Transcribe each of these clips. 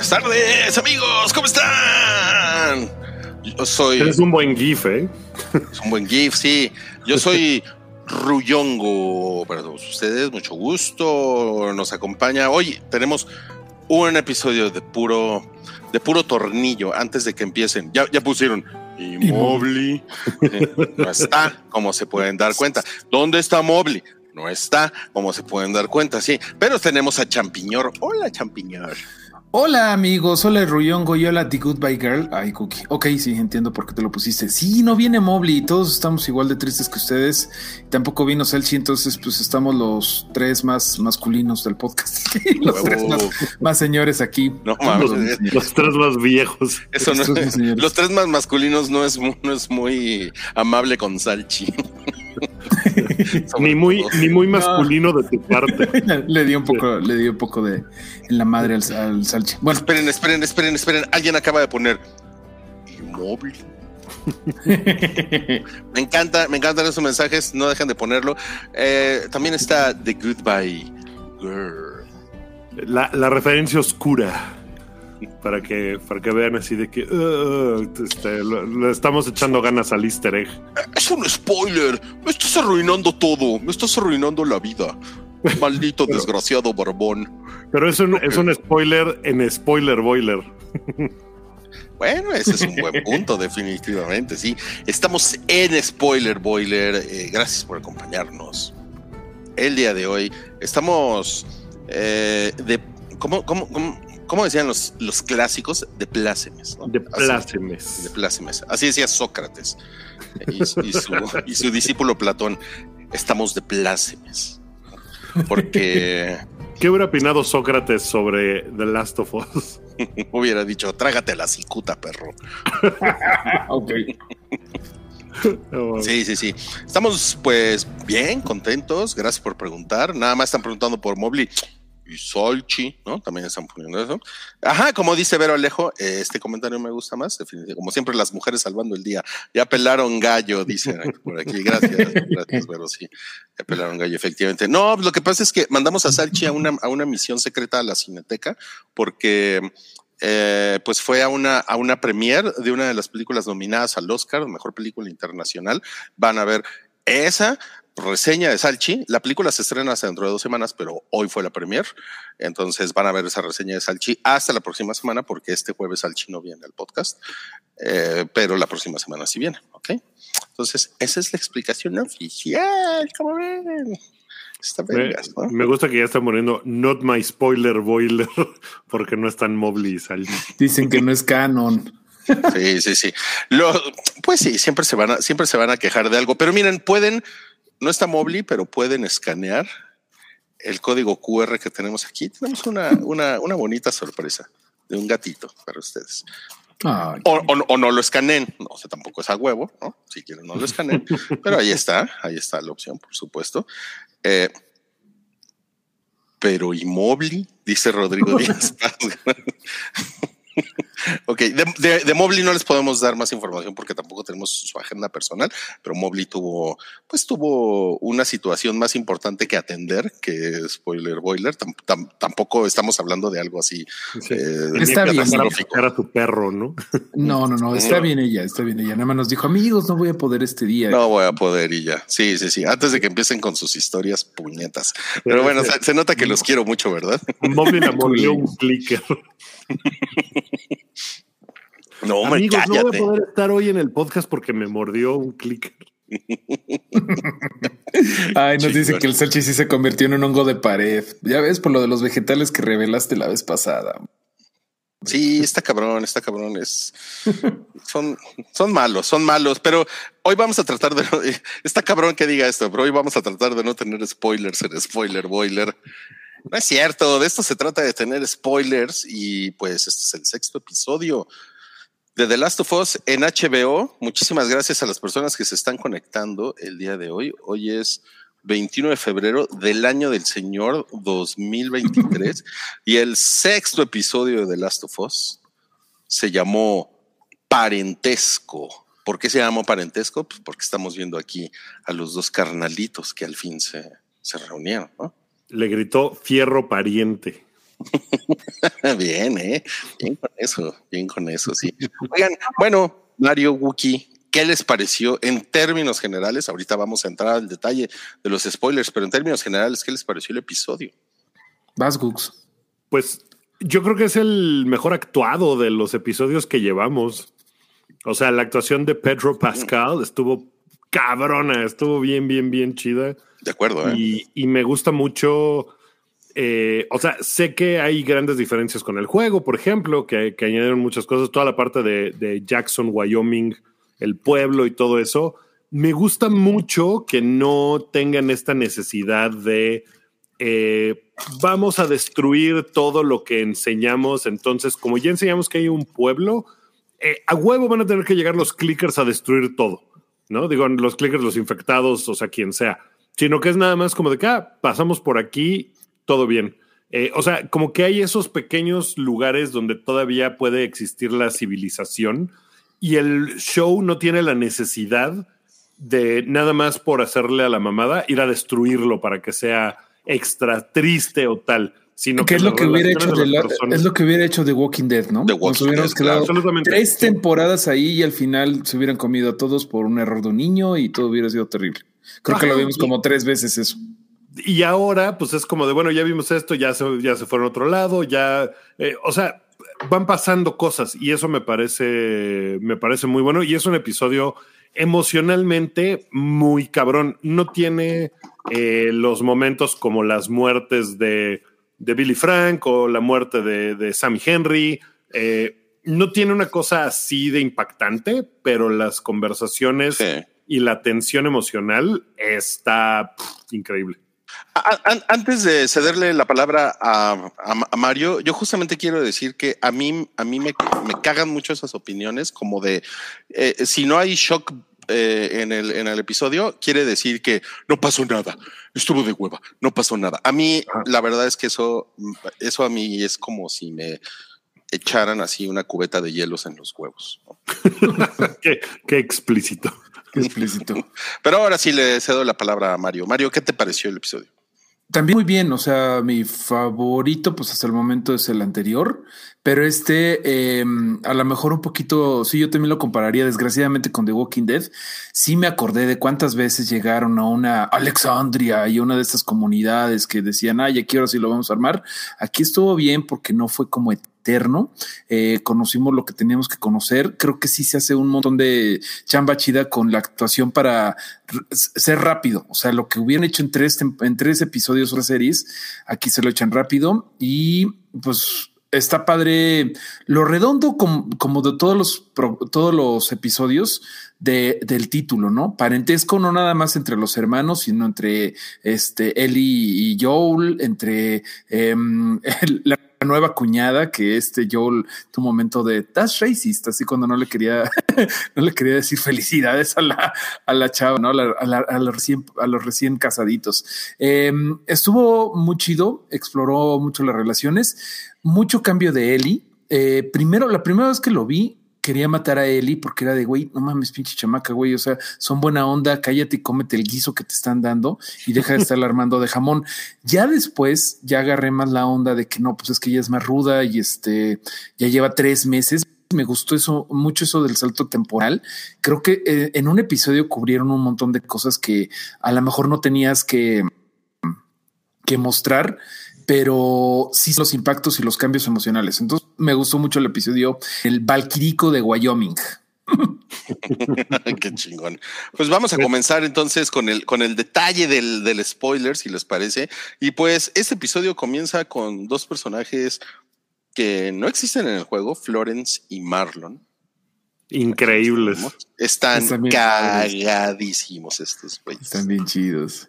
Buenas tardes, amigos, ¿cómo están? Yo soy. Es un buen GIF, ¿eh? Es un buen GIF, sí. Yo soy Ruyongo para todos ustedes, mucho gusto. Nos acompaña. Hoy tenemos un episodio de puro, de puro tornillo antes de que empiecen. Ya, ya pusieron y Mobley. no está, como se pueden dar cuenta. ¿Dónde está Mobley? No está, como se pueden dar cuenta, sí. Pero tenemos a Champiñor. Hola, Champiñor. Hola amigos, hola Ruyongo y hola The Goodbye Girl. Ay, Cookie. Ok, sí, entiendo por qué te lo pusiste. Sí, no viene Mobley, todos estamos igual de tristes que ustedes. Tampoco vino Selchi, entonces pues estamos los tres más masculinos del podcast. los Huevo. tres más, más señores aquí. No Los, mames. los tres más viejos. Eso no, sí, señores. los tres más masculinos no es, no es muy amable con Salchi. Ni muy, todo. ni muy masculino de tu parte. le dio un poco, le dio un poco de en la madre al, al Salchi. Bueno, Esperen, esperen, esperen, esperen. Alguien acaba de poner inmóvil. Me encanta, me encantan esos mensajes. No dejan de ponerlo. Eh, también está The Goodbye Girl. La, la referencia oscura. Para que, para que vean así de que uh, este, lo- le estamos echando ganas al easter egg. Es un spoiler. Me estás arruinando todo. Me estás arruinando la vida. Maldito desgraciado barbón. Pero es un, es un spoiler en spoiler boiler. Bueno, ese es un buen punto, definitivamente, sí. Estamos en Spoiler Boiler. eh, gracias por acompañarnos. El día de hoy estamos eh, de. ¿Cómo, cómo, cómo, cómo decían los, los clásicos? De plácemes. ¿no? De Así, plácemes. de plácemes. Así decía Sócrates y, su- y su, y su discípulo Platón. Estamos de plácemes. Porque ¿Qué hubiera opinado Sócrates sobre The Last of Us? hubiera dicho, trágate la cicuta, perro. ok. Sí, sí, sí. Estamos pues bien, contentos. Gracias por preguntar. Nada más están preguntando por Mobley y Solchi, ¿no? También están poniendo eso. Ajá, como dice Vero Alejo, este comentario me gusta más. definitivamente. Como siempre, las mujeres salvando el día. Ya pelaron gallo, dicen por aquí. Gracias, gracias, Vero. Sí, ya pelaron gallo, efectivamente. No, lo que pasa es que mandamos a Salchi a una, a una misión secreta a la Cineteca porque eh, pues fue a una, a una premiere de una de las películas nominadas al Oscar, mejor película internacional. Van a ver esa reseña de Salchi. La película se estrena hasta dentro de dos semanas, pero hoy fue la premier. Entonces van a ver esa reseña de Salchi hasta la próxima semana, porque este jueves Salchi no viene al podcast, eh, pero la próxima semana sí viene. Ok. Entonces, esa es la explicación oficial. Como ven, está Me, vergas, ¿no? me gusta que ya están poniendo Not My Spoiler Boiler porque no están Mobley y Sal. Dicen que no es canon. Sí, sí, sí. Lo, pues sí, siempre se van a, siempre se van a quejar de algo. Pero miren, pueden, no está Mobley, pero pueden escanear el código QR que tenemos aquí. Tenemos una, una, una bonita sorpresa de un gatito para ustedes. O, o- o no lo escaneen, no, o sea, tampoco es a huevo, ¿no? Si quieren no lo escaneen, pero ahí está, ahí está la opción, por supuesto. Eh, pero ¿y Mobley? Dice Rodrigo Díaz. Ok, de, de, de Mobley no les podemos dar más información porque tampoco tenemos su agenda personal, pero Mobley tuvo, pues tuvo una situación más importante que atender que Spoiler Boiler. Tam- tam- tampoco estamos hablando de algo así. Sí. eh, Está bien. sacar a catastrófico. buscar a su perro, ¿no? no, no, no, está bien ella, está bien ella. Nada más nos dijo, amigos, no voy a poder este día. No voy a poder y ya. Sí, sí, sí. Antes de que empiecen con sus historias puñetas. Pero bueno, se, se nota que los quiero mucho, ¿verdad? Mobley la mordió un clicker. No, hombre, Amigos, no voy a poder estar hoy en el podcast porque me mordió un clicker. Ay, nos dice que el Salchi sí se convirtió en un hongo de pared. Ya ves por lo de los vegetales que revelaste la vez pasada. Sí, está cabrón, está cabrón. Es, son, son malos, son malos, pero hoy vamos a tratar de. Está cabrón que diga esto, pero hoy vamos a tratar de no tener spoilers en Spoiler Boiler. No es cierto, de esto se trata de tener spoilers y pues este es el sexto episodio de The Last of Us en HBO. Muchísimas gracias a las personas que se están conectando el día de hoy. Hoy es 21 de febrero del año del Señor 2023 y el sexto episodio de The Last of Us se llamó Parentesco. ¿Por qué se llamó Parentesco? Pues porque estamos viendo aquí a los dos carnalitos que al fin se, se reunieron, ¿no? Le gritó fierro pariente. bien, ¿eh? Bien con eso, bien con eso, sí. Oigan, bueno, Mario Wookie, ¿qué les pareció en términos generales? Ahorita vamos a entrar al detalle de los spoilers, pero en términos generales, ¿qué les pareció el episodio? Vas, Gux. Pues yo creo que es el mejor actuado de los episodios que llevamos. O sea, la actuación de Pedro Pascal estuvo cabrona, estuvo bien, bien, bien chida. De acuerdo. ¿eh? Y, y, me gusta mucho. Eh, o sea, sé que hay grandes diferencias con el juego, por ejemplo, que, que añadieron muchas cosas, toda la parte de, de, Jackson, Wyoming, el pueblo y todo eso. Me gusta mucho que no tengan esta necesidad de eh, vamos a destruir todo lo que enseñamos. Entonces, como ya enseñamos que hay un pueblo, eh, a huevo van a tener que llegar los clickers a destruir todo. ¿No? Digo, los clickers, los infectados, o sea, quien sea sino que es nada más como de que ah, pasamos por aquí, todo bien. Eh, o sea, como que hay esos pequeños lugares donde todavía puede existir la civilización y el show no tiene la necesidad de nada más por hacerle a la mamada ir a destruirlo para que sea extra triste o tal. Sino que, es lo que hubiera hecho de, la, es lo que hubiera hecho de Walking Dead, ¿no? The Walking hubiéramos Dead, quedado claro. tres temporadas ahí y al final se hubieran comido a todos por un error de un niño y todo hubiera sido terrible. Creo que lo vimos como tres veces eso. Y ahora, pues es como de, bueno, ya vimos esto, ya se, ya se fueron a otro lado, ya, eh, o sea, van pasando cosas y eso me parece, me parece muy bueno y es un episodio emocionalmente muy cabrón. No tiene eh, los momentos como las muertes de, de, Billy Frank o la muerte de, de Sammy Henry. Eh, no tiene una cosa así de impactante, pero las conversaciones Sí. y la tensión emocional está pff, increíble. Antes de cederle la palabra a, a- a Mario, yo justamente quiero decir que a mí, a mí me, me cagan mucho esas opiniones, como de eh, si no hay shock eh, en, el, en el episodio, quiere decir que no pasó nada, estuvo de hueva, no pasó nada. A mí, Ajá. la verdad es que eso, eso a mí es como si me echaran así una cubeta de hielos en los huevos. qué, qué explícito. Qué explícito. Pero ahora sí le cedo la palabra a Mario. Mario, ¿qué te pareció el episodio? También muy bien, o sea, mi favorito, pues hasta el momento es el anterior, pero este eh, a lo mejor un poquito, sí, yo también lo compararía desgraciadamente con The Walking Dead. Sí me acordé de cuántas veces llegaron a una Alexandria y una de estas comunidades que decían, ay, ya quiero si lo vamos a armar. Aquí estuvo bien porque no fue como eterno. Eh, conocimos lo que teníamos que conocer. Creo que sí se hace un montón de chamba chida con la actuación para ser rápido. O sea, lo que hubieran hecho en tres, en tres episodios o series, aquí se lo echan rápido y pues está padre lo redondo como, como de todos los, todos los episodios de, del título, ¿no? Parentesco no nada más entre los hermanos, sino entre este Ellie y Joel, entre em, la nueva cuñada que este Joel tu momento de that's racist, así cuando no le quería no le quería decir felicidades a la, a la chava, ¿no? A, la- a la- a los recién, a los recién casaditos. Eh, estuvo muy chido, exploró mucho las relaciones, mucho cambio de Ellie. Eh, primero, la primera vez que lo vi, quería matar a Ellie porque era de güey, no mames, pinche chamaca, güey. O sea, son buena onda, cállate y cómete el guiso que te están dando y deja de estar armando de jamón. Ya después, ya agarré más la onda de que no, pues es que ella es más ruda y este ya lleva tres meses. Me gustó eso, mucho eso del salto temporal. Creo que eh, en un episodio cubrieron un montón de cosas que a lo mejor no tenías que, que mostrar, pero sí los impactos y los cambios emocionales. Entonces me gustó mucho el episodio El Valquirico de Wyoming. Qué chingón. Pues vamos a comenzar entonces con el, con el detalle del, del spoiler, si les parece. Y pues este episodio comienza con dos personajes que no existen en el juego, Florence y Marlon. Increíbles. Están, cagadísimos estos güeyes. Están bien chidos.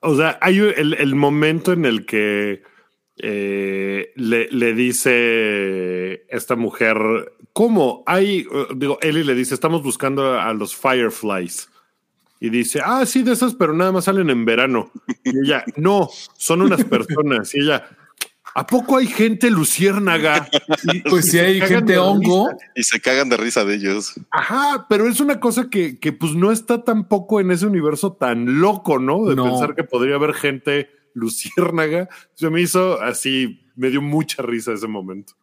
O sea, hay el, el momento en el que eh, le, le dice esta mujer, ¿cómo? Hay, digo, Ellie le dice, estamos buscando a los Fireflies. Y dice, ah, sí, de esas, pero nada más salen en verano. Y ella, no, son unas personas. Y ella, ¿a poco hay gente luciérnaga? Y- Pues y si se hay cagan gente de hongo. risa. Y se cagan de risa de ellos. Ajá, pero es una cosa que, que pues no está tampoco en ese universo tan loco, ¿no? De No. pensar que podría haber gente luciérnaga. Se me hizo así, me dio mucha risa ese momento.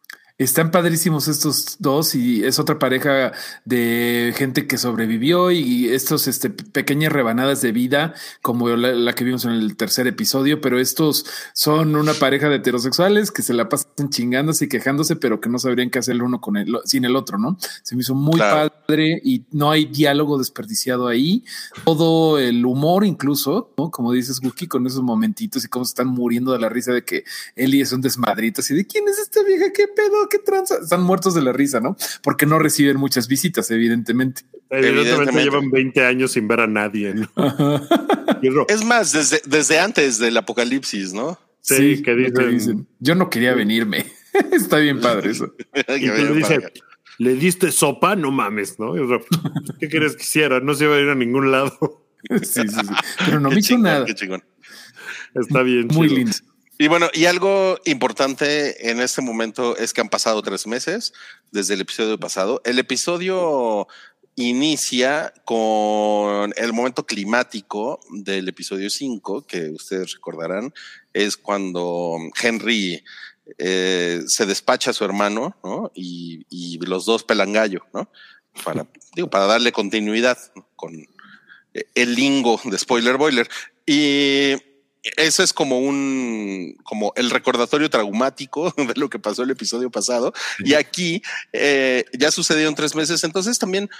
Están padrísimos estos dos y es otra pareja de gente que sobrevivió y estos este, pequeñas rebanadas de vida como la, la que vimos en el tercer episodio, pero estos son una pareja de heterosexuales que se la pasan chingándose y quejándose, pero que no sabrían qué hacer el uno con el, sin el otro, ¿no? Se me hizo muy Claro. padre y no hay diálogo desperdiciado ahí. Todo el humor incluso, ¿no? Como dices, Wookie, con esos momentitos y cómo se están muriendo de la risa de que Eli es un desmadrito así de quién es esta vieja, qué pedo, qué tranza. Están muertos de la risa, ¿no? Porque no reciben muchas visitas, evidentemente. Evidentemente, Evidentemente. llevan 20 años sin ver a nadie. ¿no? Es más, desde, desde antes del apocalipsis, ¿no? sí, que lo dicen, Yo no quería venirme. Está bien padre eso. y tú le dice, ¿le diste sopa? No mames, ¿no? ¿Qué quieres que hiciera? No se iba a ir a ningún lado. Sí, sí, sí. Pero no Qué me hizo chingón, nada. qué chingón. Está bien. Muy chido. lindo. Y bueno, y algo importante en este momento es que han pasado tres meses desde el episodio pasado. El episodio inicia con el momento climático del episodio 5, que ustedes recordarán, es cuando Henry eh, se despacha a su hermano, ¿no? Y, y los dos pelan gallo, ¿no? Para, digo, para darle continuidad con el lingo de Spoiler Boiler. Y eso es como un, como el recordatorio traumático de lo que pasó el episodio pasado. Y aquí eh, ya sucedieron tres meses. Entonces también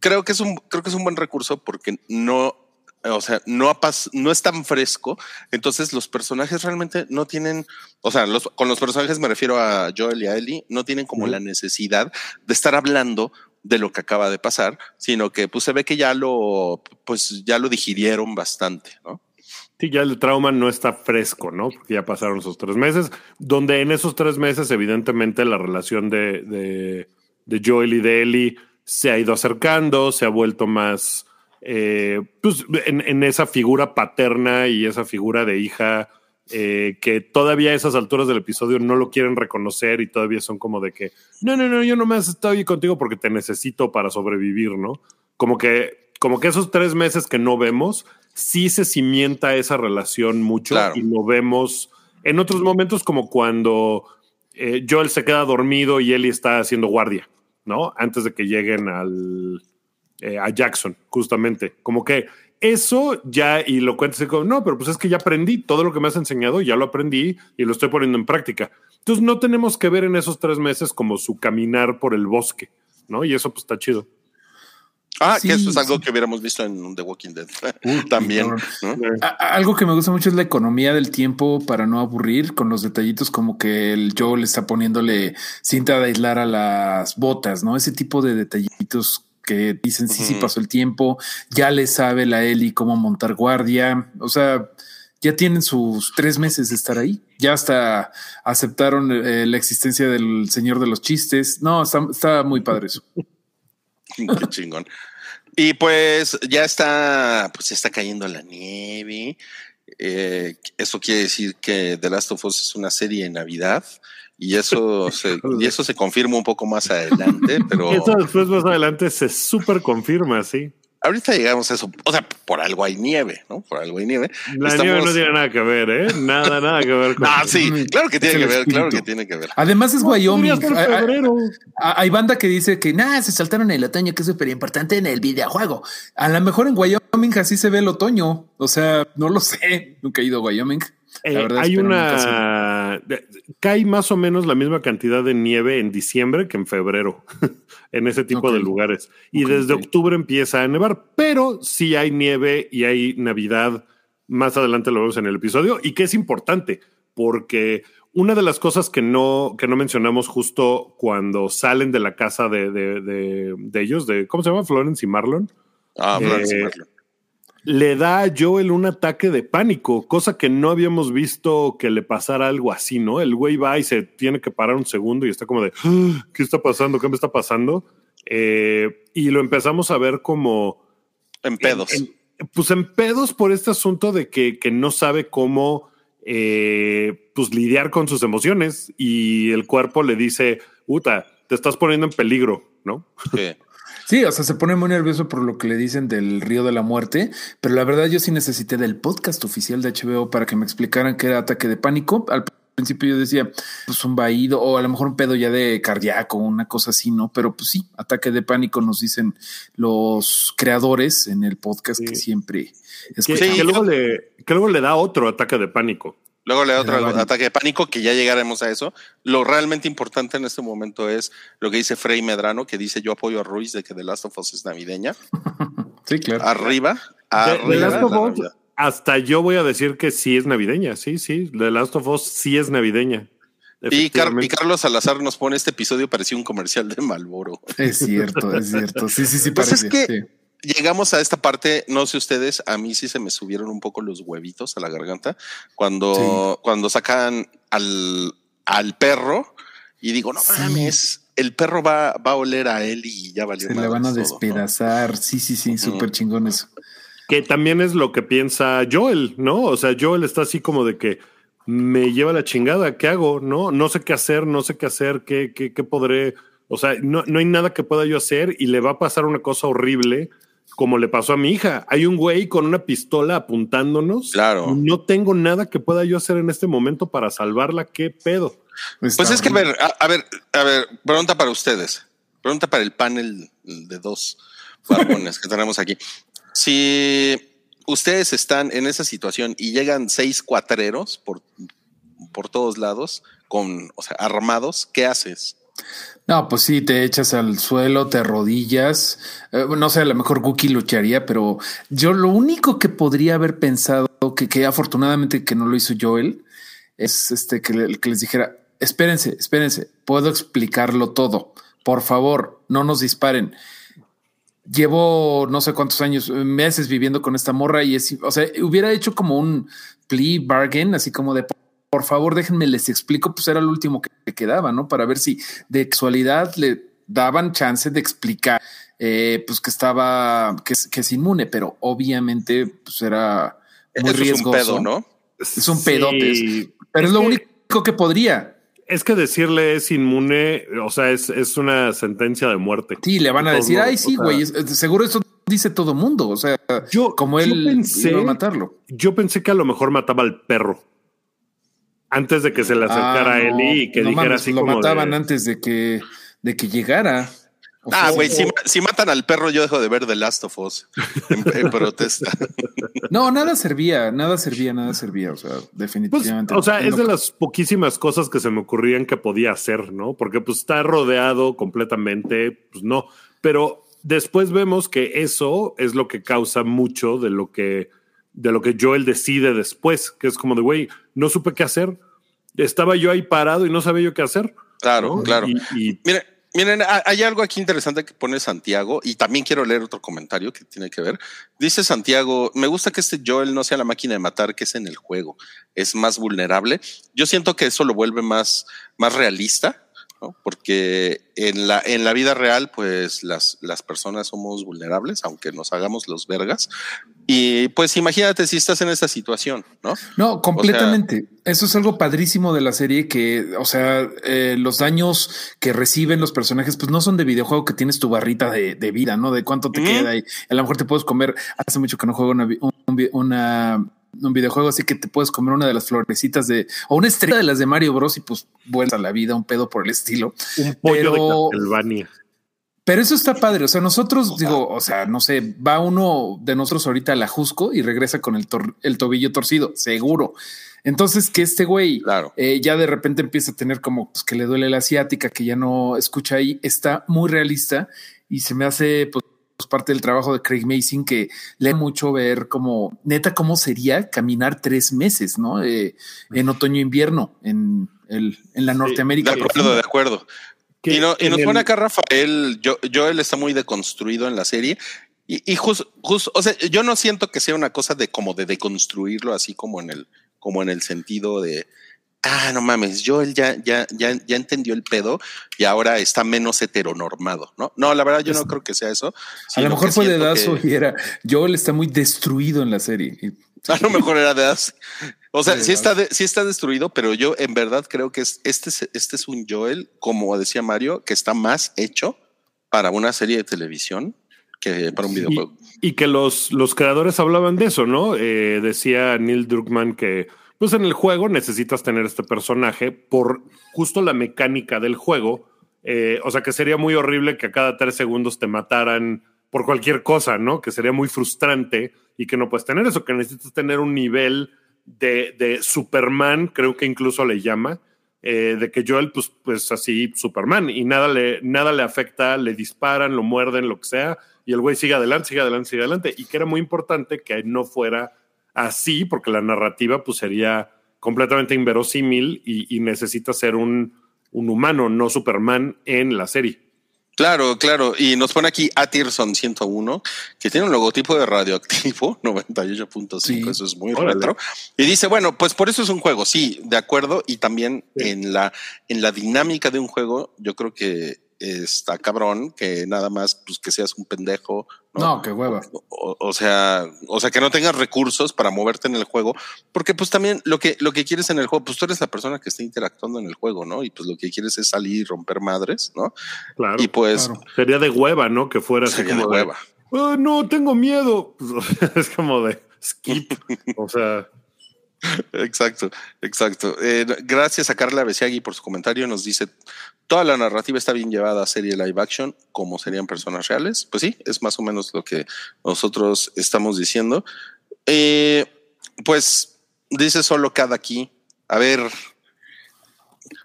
creo que es un, creo que es un buen recurso porque no, o sea, no, no es tan fresco. Entonces los personajes realmente no tienen, o sea, los, con los personajes me refiero a Joel y a Ellie, no tienen como la necesidad de estar hablando de lo que acaba de pasar, sino que pues se ve que ya lo, pues ya lo digirieron bastante, ¿no? Sí, ya el trauma no está fresco, ¿no? Porque ya pasaron esos tres meses, donde en esos tres meses, evidentemente, la relación de, de, de Joel y de Ellie se ha ido acercando, se ha vuelto más, eh, pues, en, en esa figura paterna y esa figura de hija eh, que todavía a esas alturas del episodio no lo quieren reconocer y todavía son como de que, no, no, no, yo nomás estoy contigo porque te necesito para sobrevivir, ¿no? Como que, como que esos tres meses que no vemos, sí se cimienta esa relación mucho Claro. y lo vemos en otros momentos como cuando eh, Joel se queda dormido y Ellie está haciendo guardia, ¿no? Antes de que lleguen al, eh, a Jackson, justamente. Como que eso ya, y lo cuentas y como, no, pero pues es que ya aprendí todo lo que me has enseñado, ya lo aprendí y lo estoy poniendo en práctica. Entonces no tenemos que ver en esos tres meses como su caminar por el bosque, ¿no? Y eso pues está chido. Ah, Sí, que eso es algo sí. que hubiéramos visto en The Walking Dead. También. Eh, A- a- Algo que me gusta mucho es la economía del tiempo para no aburrir con los detallitos como que el Joel está poniéndole cinta de aislar a las botas, ¿no? Ese tipo de detallitos que dicen sí, sí pasó el tiempo, ya le sabe la Eli cómo montar guardia, o sea, ya tienen sus tres meses de estar ahí, ya hasta aceptaron eh, la existencia del señor de los chistes, no, está, está muy padre eso. Qué chingón. Y pues ya está, pues ya está cayendo la nieve. Eh, eso quiere decir que The Last of Us es una serie de Navidad y eso se, y eso se confirma un poco más adelante, pero Eso después más adelante se súper confirma, sí. Ahorita llegamos a eso. O sea, por algo hay nieve, ¿no? Por algo hay nieve. La Estamos- nieve no tiene nada que ver, ¿eh? Nada, nada que ver con Ah, sí, claro que tiene Es que ver, claro que tiene que ver. Además es Wyoming. Ah, febrero. Ah, Hay banda que dice que nada, se saltaron el otoño, que es súper importante en el videojuego. A lo mejor en Wyoming así se ve el otoño. O sea, no lo sé. Nunca he ido a Wyoming. La Eh, verdad, hay nunca una. Cae más o menos la misma cantidad de nieve en diciembre que en febrero, en ese tipo de lugares. Y desde octubre empieza a nevar, pero sí hay nieve y hay Navidad. Más adelante lo vemos en el episodio y que es importante porque una de las cosas que no, que no mencionamos justo cuando salen de la casa de, de, de, de ellos, de ¿cómo se llama? Florence y Marlon. Ah, Florence y Eh, Marlon. Le da a Joel un ataque de pánico, cosa que no habíamos visto que le pasara algo así, ¿no? El güey va y se tiene que parar un segundo y está como de, "Ah, ¿qué está pasando? ¿Qué me está pasando? Eh, y lo empezamos a ver como En pedos. en- pues en pedos por este asunto de que, que no sabe cómo eh, pues lidiar con sus emociones y el cuerpo le dice, Uta, te estás poniendo en peligro, ¿no? Sí. Sí, o sea, se pone muy nervioso por lo que le dicen del río de la muerte, pero la verdad yo sí necesité del podcast oficial de HBO para que me explicaran qué era ataque de pánico. Al principio yo decía, pues un vaído o a lo mejor un pedo ya de cardíaco, una cosa así, ¿no? Pero pues sí, ataque de pánico nos dicen los creadores en el podcast que siempre escuchamos. que luego le, que luego le da otro ataque de pánico. Luego le da otro ataque de pánico, que ya llegaremos a eso. Lo realmente importante en este momento es lo que dice Frey Medrano, que dice yo apoyo a Ruiz de que The Last of Us es navideña. Sí, claro. Arriba, arriba. The Last la of Us, hasta yo voy a decir que sí es navideña, sí, sí, The Last of Us sí es navideña. Y, Car- y Efectivamente. Carlos Salazar nos pone este episodio parecía un comercial de Malboro. Es cierto, es cierto. Sí, sí, sí, Pues es parece. que- sí. Llegamos a esta parte, no sé ustedes, a mí sí se me subieron un poco los huevitos a la garganta cuando, cuando sacan al, al perro y digo, no Sí. mames, el perro va, va a oler a él y ya valió Se le van a todo, ¿no? despedazar. Sí, sí, sí, súper chingón eso. Que también es lo que piensa Joel, ¿no? O sea, Joel está así como de que me lleva la chingada, ¿qué hago? No, no sé qué hacer, no sé qué hacer, qué, qué, qué podré. O sea, no, no hay nada que pueda yo hacer y le va a pasar una cosa horrible como le pasó a mi hija. Hay un güey con una pistola apuntándonos. Claro. No tengo nada que pueda yo hacer en este momento para salvarla. ¿Qué pedo? Pues Está es que, a ver, a, a ver, a ver, pregunta para ustedes. Pregunta para el panel de dos barbones que tenemos aquí. Si ustedes están en esa situación y llegan seis cuatreros por, por todos lados, con, o sea, armados, ¿qué haces? No, pues sí, te echas al suelo, te arrodillas. Eh, no sé, a lo mejor Guki lucharía, pero yo lo único que podría haber pensado, que, que afortunadamente que no lo hizo Joel, es este que, que les dijera, espérense, espérense, puedo explicarlo todo. Por favor, no nos disparen. Llevo no sé cuántos años, meses viviendo con esta morra y es, o sea, hubiera hecho como un plea bargain, así como de por favor, déjenme les explico, pues era lo último que le quedaba, ¿no? Para ver si de casualidad le daban chance de explicar, eh, pues que estaba, que es, que es inmune, pero obviamente, pues era muy Eso riesgoso. es un pedo, ¿no? Es un pedote, Sí. Pero es, lo que- único que podría. Es que decirle es inmune, o sea, es, es una sentencia de muerte. Sí, le van a decir, ay, sí, o sea, güey, seguro eso dice todo mundo. O sea, Yo- como yo él pensé- iba a matarlo. Yo pensé que a lo mejor mataba al perro antes de que se le acercara Ah, a no, Eli y que no dijera mames, así lo como mataban de- antes de que, de que llegara. O Ah, güey, si, si matan al perro, yo dejo de ver The Last of Us en, en protesta. No, nada servía, nada servía, nada servía. O sea, Pues, definitivamente. o sea, es de las poquísimas cosas que se me ocurrían que podía hacer, ¿no? Porque pues está rodeado completamente, pues no. Pero después vemos que eso es lo que causa mucho de lo que, de lo que Joel decide después, que es como de, güey, no supe qué hacer. Estaba yo ahí parado y no sabía yo qué hacer. Claro, ¿no? claro. Y, y Miren, miren, ha- hay algo aquí interesante que pone Santiago y también quiero leer otro comentario que tiene que ver. Dice Santiago, me gusta que este Joel no sea la máquina de matar que es en el juego, es más vulnerable. Yo siento que eso lo vuelve más, más realista, ¿no? porque en la, en la vida real, pues las, las personas somos vulnerables, aunque nos hagamos los vergas. Y pues imagínate si estás en esa situación, ¿no? No, completamente. Eso es algo padrísimo de la serie que, o sea, eh, los daños que reciben los personajes, pues no son de videojuego que tienes tu barrita de, de vida, ¿no? De cuánto te queda y a lo mejor te puedes comer. Hace mucho que no juego una- un videojuego, así que te puedes comer una de las florecitas de o una estrella de las de Mario Bros. y pues vuelta a la vida, un pedo por el estilo. un pollo Pero- de Castlevania. Pero eso está padre. O sea, nosotros digo, o sea, no sé, va uno de nosotros ahorita a la Jusco y regresa con el, tor- el tobillo torcido, seguro. Entonces, que este güey Claro. eh, ya de repente empieza a tener como pues, que le duele la asiática, que ya no escucha ahí, está muy realista y se me hace pues, parte del trabajo de Craig Mason que lee mucho ver como neta cómo sería caminar tres meses, no Eh, en otoño invierno en el, en la Norteamérica. De acuerdo, de acuerdo. Y, no, y nos pone acá Rafael, yo, Joel está muy deconstruido en la serie. Y, y justo, o sea, yo no siento que sea una cosa de como de deconstruirlo así como en el, como en el sentido de, ah, no mames, Joel ya, ya, ya, ya entendió el pedo y ahora está menos heteronormado, ¿no? No, la verdad yo no creo que sea eso. A lo mejor fue de Dazo y era, Joel está muy destruido en la serie. A lo mejor era de Dazo. O sea, sí está, sí está destruido, pero yo en verdad creo que es, este, este es un Joel, como decía Mario, que está más hecho para una serie de televisión que para un videojuego. Y, que los, los creadores hablaban de eso, ¿no? Eh, decía Neil Druckmann que pues en el juego necesitas tener este personaje por justo la mecánica del juego. Eh, o sea que sería muy horrible que a cada tres segundos te mataran por cualquier cosa, ¿no? Que sería muy frustrante y que no puedes tener eso, que necesitas tener un nivel de, de Superman, creo que incluso le llama, eh, de que Joel, pues, pues así, Superman, y nada le, nada le afecta, le disparan, lo muerden, lo que sea, y el güey sigue adelante, sigue adelante, sigue adelante, y que era muy importante que no fuera así, porque la narrativa pues sería completamente inverosímil y, necesita ser un, un, humano, no Superman en la serie. Claro, claro. Y nos pone aquí Atirson 101, que tiene un logotipo de radioactivo 98.5, eso es muy retro. Y dice, bueno, pues por eso es un juego, sí, de acuerdo. Y también en, la, en la dinámica de un juego, yo creo que está cabrón que nada más pues que seas un pendejo. No, qué hueva. O, sea, o sea, que no tengas recursos para moverte en el juego, porque pues también lo que, lo que quieres en el juego, pues tú eres la persona que está interactuando en el juego, ¿no? Y pues lo que quieres es salir y romper madres, ¿no? Claro. Y pues sería de hueva, ¿no? Que fuera así como de hueva. Ah, no, tengo miedo. es como de skip. o sea, Exacto, exacto. Eh, gracias a Carla Besiagui por su comentario. Nos dice, toda la narrativa está bien llevada a serie live action, como serían personas reales. Pues sí, es más o menos lo que nosotros estamos diciendo. Eh, pues dice solo cada aquí. A ver,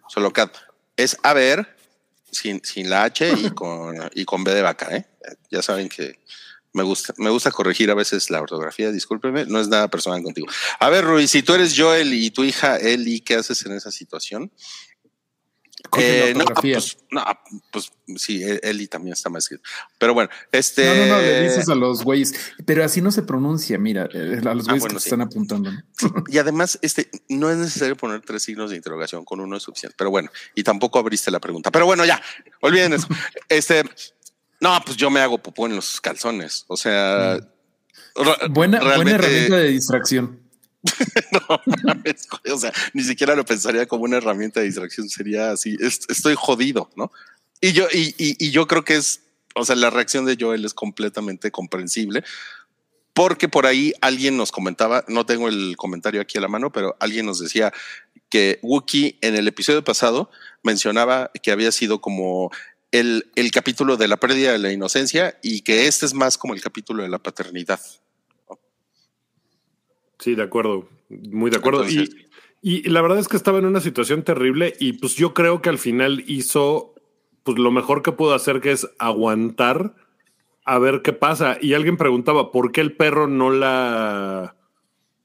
solo Cad. Es a ver, sin, sin la H y con, y con B de vaca. ¿eh? Ya saben que me gusta, me gusta corregir a veces la ortografía, discúlpeme, no es nada personal contigo. A ver, Ruiz, si tú eres Joel y tu hija Eli, ¿qué haces en esa situación? Eh, no, pues, no, pues sí, e-, Eli también está más escrito. Pero bueno, este. No, no, no, le dices a los güeyes, pero así no se pronuncia, mira, eh, a los ah, güeyes que están apuntando. Y además, este, no es necesario poner tres signos de interrogación, con uno es suficiente. Pero bueno, y tampoco abriste la pregunta. Pero bueno, ya, olviden eso. este, no, pues yo me hago popó en los calzones. O sea, mm. buena, buena herramienta de distracción. no, o sea, ni siquiera lo pensaría como una herramienta de distracción. Sería así, estoy jodido, ¿no? Y yo, y, y, yo creo que es, o sea, la reacción de Joel es completamente comprensible. Porque por ahí alguien nos comentaba, no tengo el comentario aquí a la mano, pero alguien nos decía que Wookie en el episodio pasado mencionaba que había sido como el, el, capítulo de la pérdida de la inocencia y que este es más como el capítulo de la paternidad. Sí, de acuerdo, muy de acuerdo. y, y, la verdad es que estaba en una situación terrible y pues yo creo que al final hizo pues lo mejor que pudo hacer que es aguantar a ver qué pasa. Y alguien preguntaba, ¿por qué el perro no la...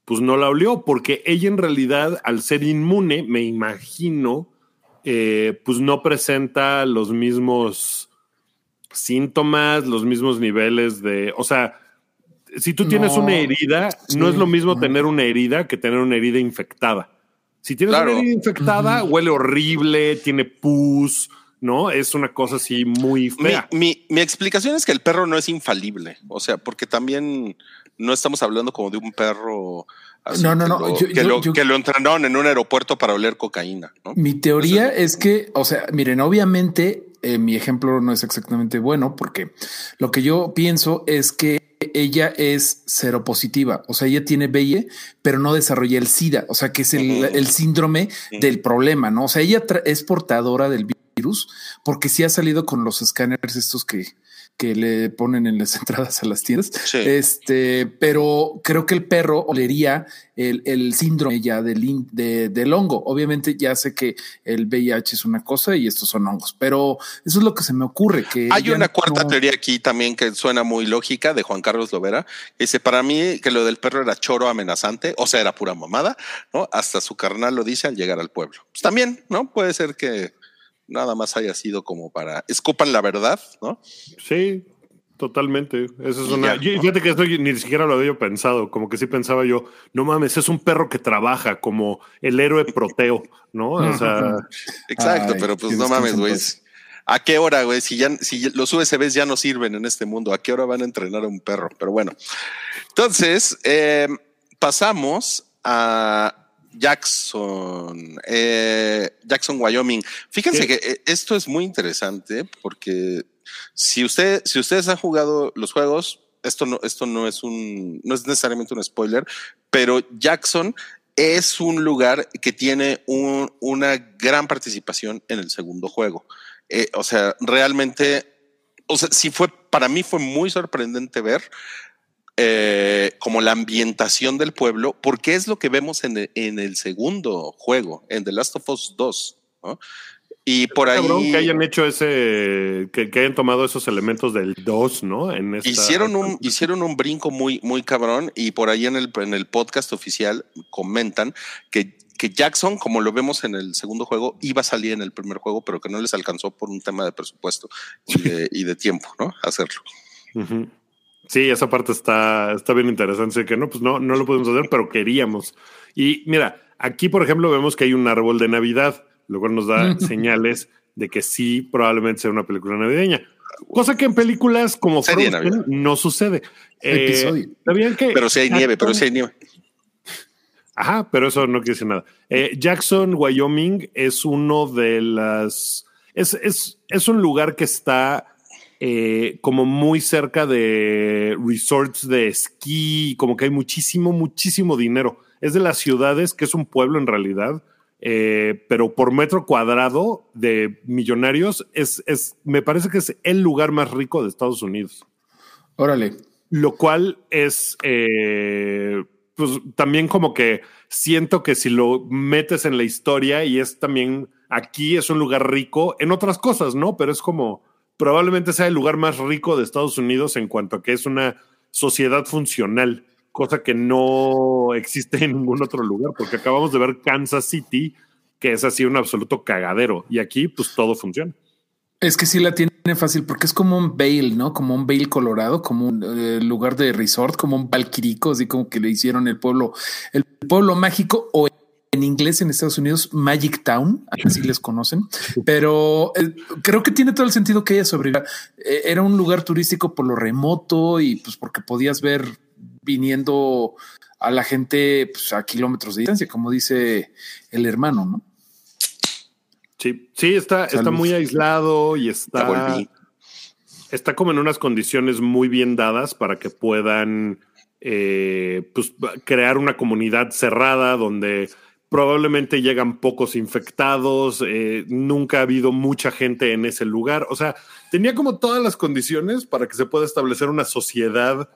Pues no la olió, porque ella en realidad, al ser inmune, me imagino, eh, pues no presenta los mismos síntomas, los mismos niveles de, o sea, si tú tienes una herida, no es lo mismo tener una herida que tener una herida infectada. Si tienes una herida infectada, huele horrible, tiene pus, ¿no? Es una cosa así muy fea. Mi, mi, explicación es que el perro no es infalible, o sea, porque también no estamos hablando como de un perro no, no, no. Que, lo, que, lo, entrenaron en un aeropuerto para oler cocaína. Mi teoría es que, o sea, miren, obviamente eh, mi ejemplo no es exactamente bueno porque lo que yo pienso es que ella es seropositiva, o sea, ella tiene BIE, pero no desarrolla el SIDA, o sea, que es el, síndrome del problema, ¿no? O sea, ella es portadora del virus porque sí ha salido con los escáneres estos que, que le ponen en las entradas a las tiendas. Sí. Este, pero creo que el perro olería el, el síndrome ya del, in- de- del hongo. Obviamente ya sé que el VIH es una cosa y estos son hongos, pero eso es lo que se me ocurre. Que Hay una no- cuarta teoría aquí también que suena muy lógica de Juan Carlos Lovera. Dice, para mí que lo del perro era choro amenazante, o sea, era pura mamada, ¿no? Hasta su carnal lo dice al llegar al pueblo. Pues también, ¿no? Puede ser que nada más haya sido como para escupan la verdad, ¿no? Sí, totalmente. Esa es Y una. ya, yo- ¿no? Fíjate que esto ni siquiera lo había yo pensado. Como que sí pensaba yo, no mames, es un perro que trabaja como el héroe proteo, ¿no? O sea, Exacto, Ay, pero pues no mames, güey. ¿A qué hora, güey? Si ya si los USBs ya no sirven en este mundo, ¿a qué hora van a entrenar a un perro? Pero bueno. Entonces, eh, pasamos a Jackson, eh, Jackson, Wyoming. Fíjense ¿Qué? que eh, esto es muy interesante porque si usted, si ustedes han jugado los juegos, esto no, esto no es un, no es necesariamente un spoiler, pero Jackson es un lugar que tiene un- una gran participación en el segundo juego. Eh, o sea, realmente, o sea, sí fue, para mí fue muy sorprendente ver eh, como la ambientación del pueblo, porque es lo que vemos en el, en el segundo juego, en The Last of Us 2. ¿no? Y por ahí que hayan hecho ese, que, que hayan tomado esos elementos del 2, ¿no? En esta- hicieron un, hicieron un brinco muy, muy cabrón y por ahí en el, en el podcast oficial comentan que, que Jackson, como lo vemos en el segundo juego, iba a salir en el primer juego, pero que no les alcanzó por un tema de presupuesto y de, y de tiempo, ¿no? Hacerlo. Ujú. Sí, esa parte está, está bien interesante. así Que no, pues no, no lo podemos hacer, pero queríamos. Y mira, aquí, por ejemplo, vemos que hay un árbol de Navidad, lo cual nos da señales de que sí, probablemente sea una película navideña. Cosa que en películas como Frozen Navidad. no sucede. Eh, Episodio. ¿Sabían que Pero si hay nieve, pero si hay nieve. Ajá, pero eso no quiere decir nada. Eh, Jackson, Wyoming es uno de las. Es, es, es un lugar que está eh, como muy cerca de resorts de esquí, como que hay muchísimo, muchísimo dinero. Es de las ciudades, que es un pueblo en realidad, eh, pero por metro cuadrado de millonarios, es, es, me parece que es el lugar más rico de Estados Unidos Órale. lo cual es eh, pues también como que siento que si lo metes en la historia y es también aquí es un lugar rico en otras cosas, ¿no? Pero es como probablemente sea el lugar más rico de Estados Unidos en cuanto a que es una sociedad funcional, cosa que no existe en ningún otro lugar, porque acabamos de ver Kansas City, que es así un absoluto cagadero, y aquí pues todo funciona. Es que sí la tiene fácil porque es como un Bale, ¿no? Como un Bale Colorado, como un eh, lugar de resort, como un Valquirico, así como que le hicieron el pueblo, el pueblo mágico o en inglés en Estados Unidos Magic Town, así les conocen, pero eh, creo que tiene todo el sentido que ella sobreviviera. Eh, era un lugar turístico por lo remoto y pues porque podías ver viniendo a la gente pues, a kilómetros de distancia, como dice el hermano, ¿no? Sí, sí, está, está muy aislado y está, está como en unas condiciones muy bien dadas para que puedan eh, pues, crear una comunidad cerrada donde probablemente llegan pocos infectados, eh, nunca ha habido mucha gente en ese lugar. O sea, tenía como todas las condiciones para que se pueda establecer una sociedad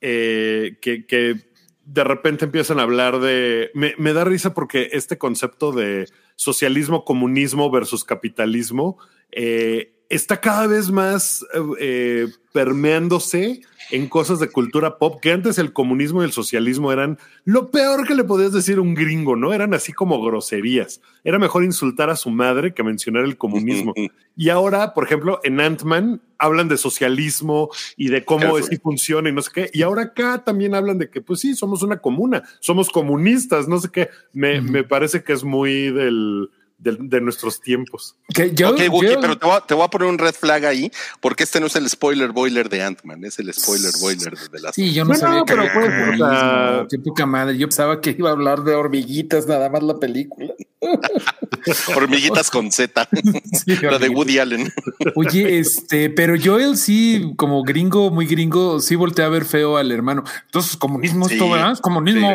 eh, que, de repente empiezan a hablar de... Me, me da risa porque este concepto de socialismo, comunismo versus capitalismo eh, está cada vez más eh, eh, permeándose en cosas de cultura pop, que antes el comunismo y el socialismo eran lo peor que le podías decir a un gringo, ¿no? Eran así como groserías. Era mejor insultar a su madre que mencionar el comunismo. Y ahora, por ejemplo, en Ant-Man hablan de socialismo y de cómo es y funciona y no sé qué. Y ahora acá también hablan de que, pues sí, somos una comuna, somos comunistas, no sé qué. Me, me parece que es muy del, de nuestros tiempos. Que yo, ok, Wookie, yo- pero te voy, a, te voy a poner un red flag ahí, porque este no es el spoiler boiler de Ant-Man, es el spoiler boiler de Last Sí, yo no Bueno, sabía que pero era pues, sea- Qué poca madre. Yo pensaba que iba a hablar de hormiguitas, nada más la película. Hormiguitas con Z, Sí, la de. Woody Allen. Oye, este, pero Joel sí, como gringo, muy gringo, sí voltea a ver feo al hermano. Entonces, comunismo Sí, esto, ¿verdad? Comunismo.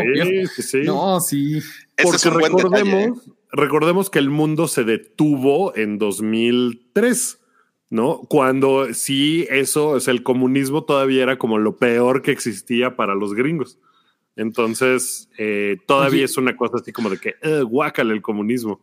Sí. No, sí. Ese es Porque un buen detalle. ¿eh? Recordemos, que el mundo se detuvo en 2003. ¿no? Cuando sí, eso, es el comunismo todavía era como lo peor que existía para los gringos. Entonces, eh, todavía es una cosa así como de que, eh, guácale el comunismo.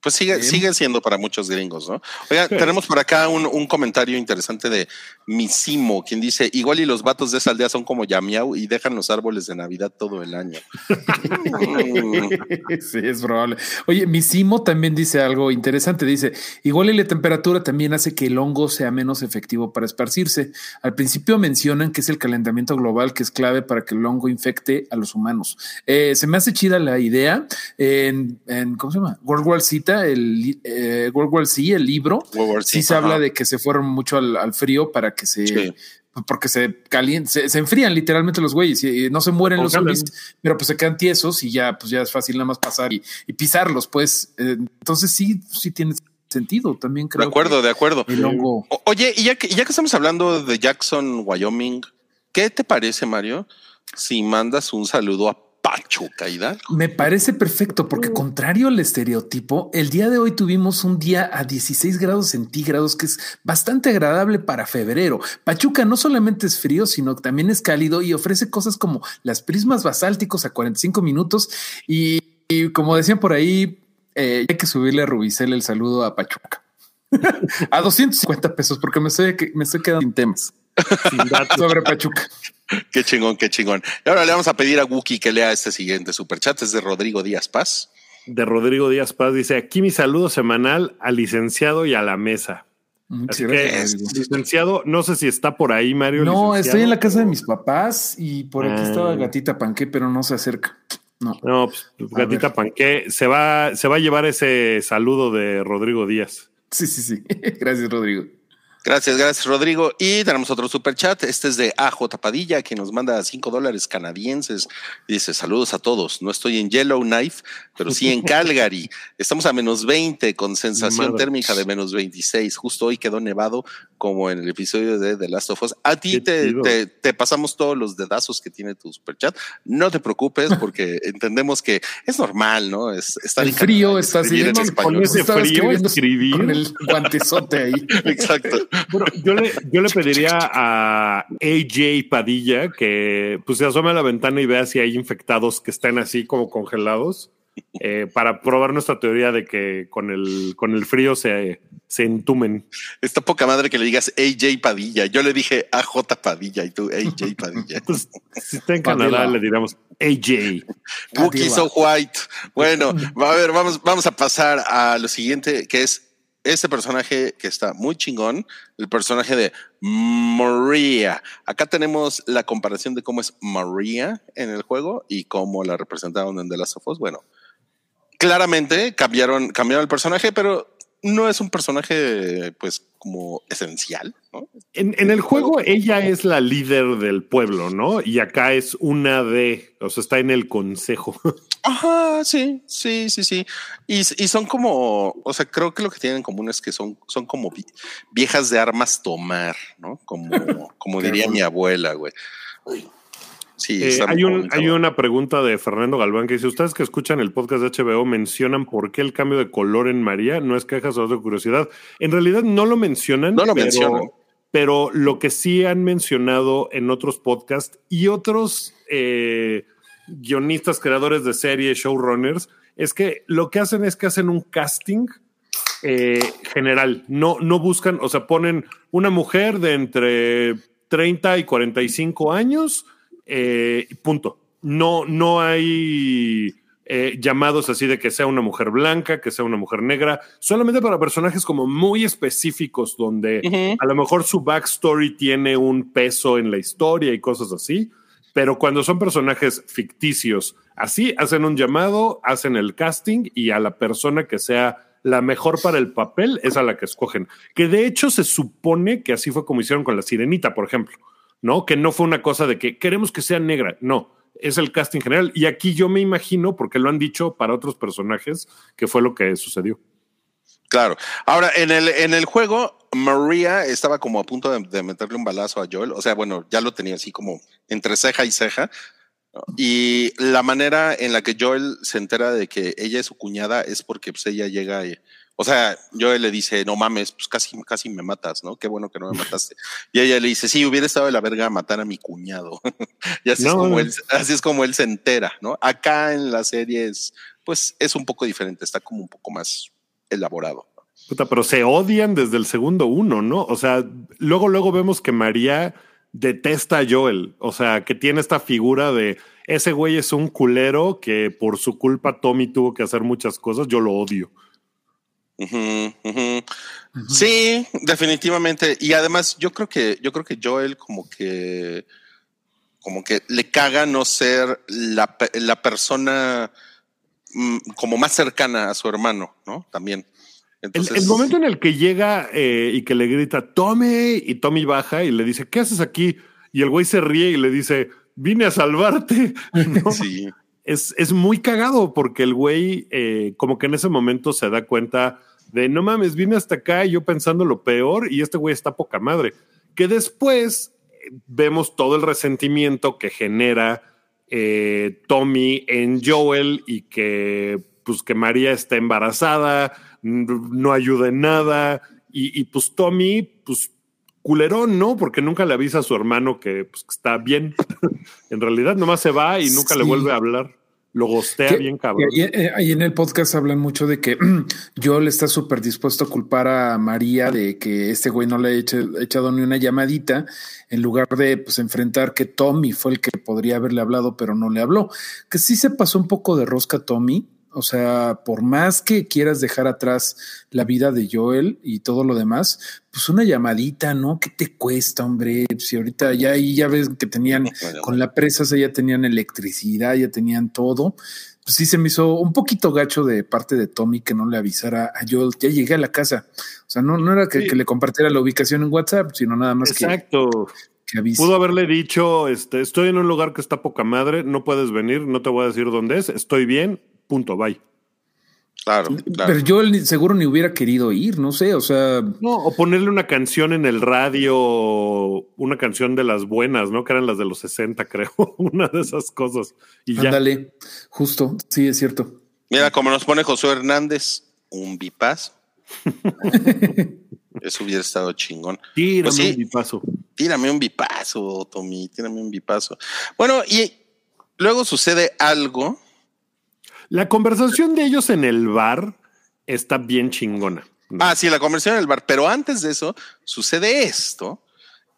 Pues sigue, sigue siendo para muchos gringos, ¿no? Oiga, tenemos por acá un, un, comentario interesante de Misimo, quien dice, igual y los vatos de esa aldea son como Yamiau y dejan los árboles de Navidad todo el año. sí, es probable. Oye, Misimo también dice algo interesante, dice, igual y la temperatura también hace que el hongo sea menos efectivo para esparcirse. Al principio mencionan que es el calentamiento global que es clave para que el hongo infecte a los humanos. Eh, se me hace chida la idea en, en ¿cómo se llama? World War El eh, World War Z, el libro, sí se habla de que se fueron mucho al, frío para que se... Porque se calientan, se, enfrían literalmente los güeyes y, no se mueren los zombies, pero pues se quedan tiesos y ya, pues ya es fácil nada más pasar y, pisarlos, pues. Eh, entonces sí, sí tiene sentido también creo. De acuerdo, de acuerdo. oye, y ya que, ya que estamos hablando de Jackson, Wyoming, ¿qué te parece, Mario, si mandas un saludo a Pachuca Me parece perfecto porque contrario al estereotipo, el día de hoy tuvimos un día a 16 grados centígrados que es bastante agradable para febrero. Pachuca no solamente es frío, sino que también es cálido y ofrece cosas como las prismas basálticos a 45 minutos y, como decían por ahí, eh, hay que subirle a Rubicel el saludo a Pachuca. a 250 pesos porque me estoy, me estoy quedando sin temas. Sobre Pachuca. Qué chingón, qué chingón. Y ahora le vamos a pedir a Wookie que lea este siguiente superchat. Es de Rodrigo Díaz Paz. De Rodrigo Díaz Paz dice: Aquí mi saludo semanal al licenciado y a la mesa. licenciado, no sé si está por ahí, Mario. No, estoy en la casa de mis papás y por aquí estaba ah. Gatita Panqué, pero no se acerca. No, no pues, Gatita Panqué se va, se va a llevar ese saludo de Rodrigo Díaz. Sí, sí, sí. Gracias, Rodrigo. Gracias, gracias, Rodrigo. Y tenemos otro super chat. Este es de AJ Padilla, que nos manda cinco dólares canadienses. Dice: Saludos a todos. No estoy en Yellowknife, pero sí en Calgary. Estamos a menos 20 con sensación térmica de menos 26. Justo hoy quedó nevado, como en el episodio de The Last of Us. A ti te, te, pasamos todos los dedazos que tiene tu super chat. No te preocupes, porque entendemos que es normal, ¿no? Es estar el frío, estás con ese frío, escribir. Con el guantezote ahí. Exacto. Bueno, yo le, yo le pediría a AJ Padilla que pues se asome a la ventana y vea si hay infectados que estén así como congelados. Eh, para probar nuestra teoría de que con el, con el frío se, se entumen. Está poca madre que le digas AJ Padilla. Yo le dije AJ Padilla y tú AJ Padilla. Pues, si está en Canadá, le diríamos AJ. Wookie so white. Bueno, a ver, vamos, vamos a pasar a lo siguiente, que es este personaje que está muy chingón, el personaje de Maria. Acá tenemos la comparación de cómo es Maria en el juego y cómo la representaron en The Last of Us. Bueno, claramente cambiaron, cambiaron el personaje, pero no es un personaje, pues, como esencial. ¿no? En, el juego ella es la líder del pueblo, ¿no? Y acá es una de, o sea, está en el consejo. Ajá, sí, sí, sí, sí. Y, son como, o sea, creo que lo que tienen en común es que son, son como viejas de armas tomar, ¿no? Como, como diría mi abuela, güey. Sí, eh, hay, un, hay una pregunta de Fernando Galván que dice: Ustedes que escuchan el podcast de HBO mencionan por qué el cambio de color en María no es quejas o de curiosidad. En realidad no lo mencionan. No lo pero, mencionan. Pero lo que sí han mencionado en otros podcasts y otros eh, guionistas, creadores de series, showrunners, es que lo que hacen es que hacen un casting eh, general. No, no buscan, o sea, ponen una mujer de entre 30 y 45 años eh, punto. No, no hay eh, llamados así de que sea una mujer blanca, que sea una mujer negra, solamente para personajes como muy específicos donde a lo mejor su backstory tiene un peso en la historia y cosas así, pero cuando son personajes ficticios, así hacen un llamado, hacen el casting y a la persona que sea la mejor para el papel es a la que escogen. Que de hecho se supone que así fue como hicieron con la sirenita, por ejemplo. ¿No? Que no fue una cosa de que queremos que sea negra, no, es el casting general. Y aquí yo me imagino, porque lo han dicho para otros personajes, que fue lo que sucedió. Claro. Ahora, en el, en el juego, Maria estaba como a punto de, meterle un balazo a Joel. O sea, bueno, ya lo tenía así como entre ceja y ceja. Y la manera en la que Joel se entera de que ella es su cuñada es porque pues, ella llega O sea, yo le dice, no mames, pues casi, casi me matas, ¿no? Qué bueno que no me mataste. Y ella le dice, sí, hubiera estado de la verga matar a mi cuñado. y así, es como él, así es como él se entera, ¿no? Acá en la serie es, pues, es un poco diferente, está como un poco más elaborado. Puta, pero se odian desde el segundo uno, ¿no? O sea, luego, luego vemos que María detesta a Joel. O sea, que tiene esta figura de ese güey es un culero que por su culpa Tommy tuvo que hacer muchas cosas. Yo lo odio. Sí, definitivamente. Y además, yo creo que, yo creo que Joel como que, como que le caga no ser la, la persona mm, como más cercana a su hermano, ¿no? También. el, momento en el que llega eh, y que le grita, Tommy, y Tommy baja y le dice, ¿qué haces aquí? Y el güey se ríe y le dice, vine a salvarte. Sí. Es, es, muy cagado porque el güey, eh, como que en ese momento se da cuenta de no mames, vine hasta acá y yo pensando lo peor y este güey está poca madre. Que después eh, vemos todo el resentimiento que genera eh, Tommy en Joel y que pues que María está embarazada, no ayuda en nada y, pues Tommy pues culerón, ¿no? Porque nunca le avisa a su hermano que, pues, está bien. en realidad nomás se va y nunca le vuelve a hablar lo gostea bien cabrón. Eh, ahí, en el podcast hablan mucho de que Joel está súper dispuesto a culpar a María de que este güey no le ha echado ni una llamadita, en lugar de pues enfrentar que Tommy fue el que podría haberle hablado, pero no le habló. Que sí se pasó un poco de rosca Tommy, o sea, por más que quieras dejar atrás la vida de Joel y todo lo demás, pues una llamadita, ¿no? ¿Qué te cuesta, hombre? Si ahorita ya ahí ya ves que tenían con la presa, ya tenían electricidad, ya tenían todo. Pues sí se me hizo un poquito gacho de parte de Tommy que no le avisara a Joel. Ya llegué a la casa. O sea, no, no era que, le compartiera la ubicación en WhatsApp, sino nada más Exacto. que. Exacto. Pudo haberle dicho, este, estoy en un lugar que está poca madre, no puedes venir, no te voy a decir dónde es, estoy bien, punto, bye. Claro, Pero yo seguro ni hubiera querido ir, no sé, o sea. No, o ponerle una canción en el radio, una canción de las buenas, ¿no? Que eran las de los 60, creo. una de esas cosas. Y Ándale, justo, sí, es cierto. Mira, como nos pone Josué Hernández, un bipazo. Eso hubiera estado chingón. Tírame pues un bipazo. Tírame un bipazo, Tommy, tírame un bipazo. Bueno, y luego sucede algo la conversación de ellos en el bar está bien chingona. Ah, sí, la conversación en el bar. Pero antes de eso, sucede esto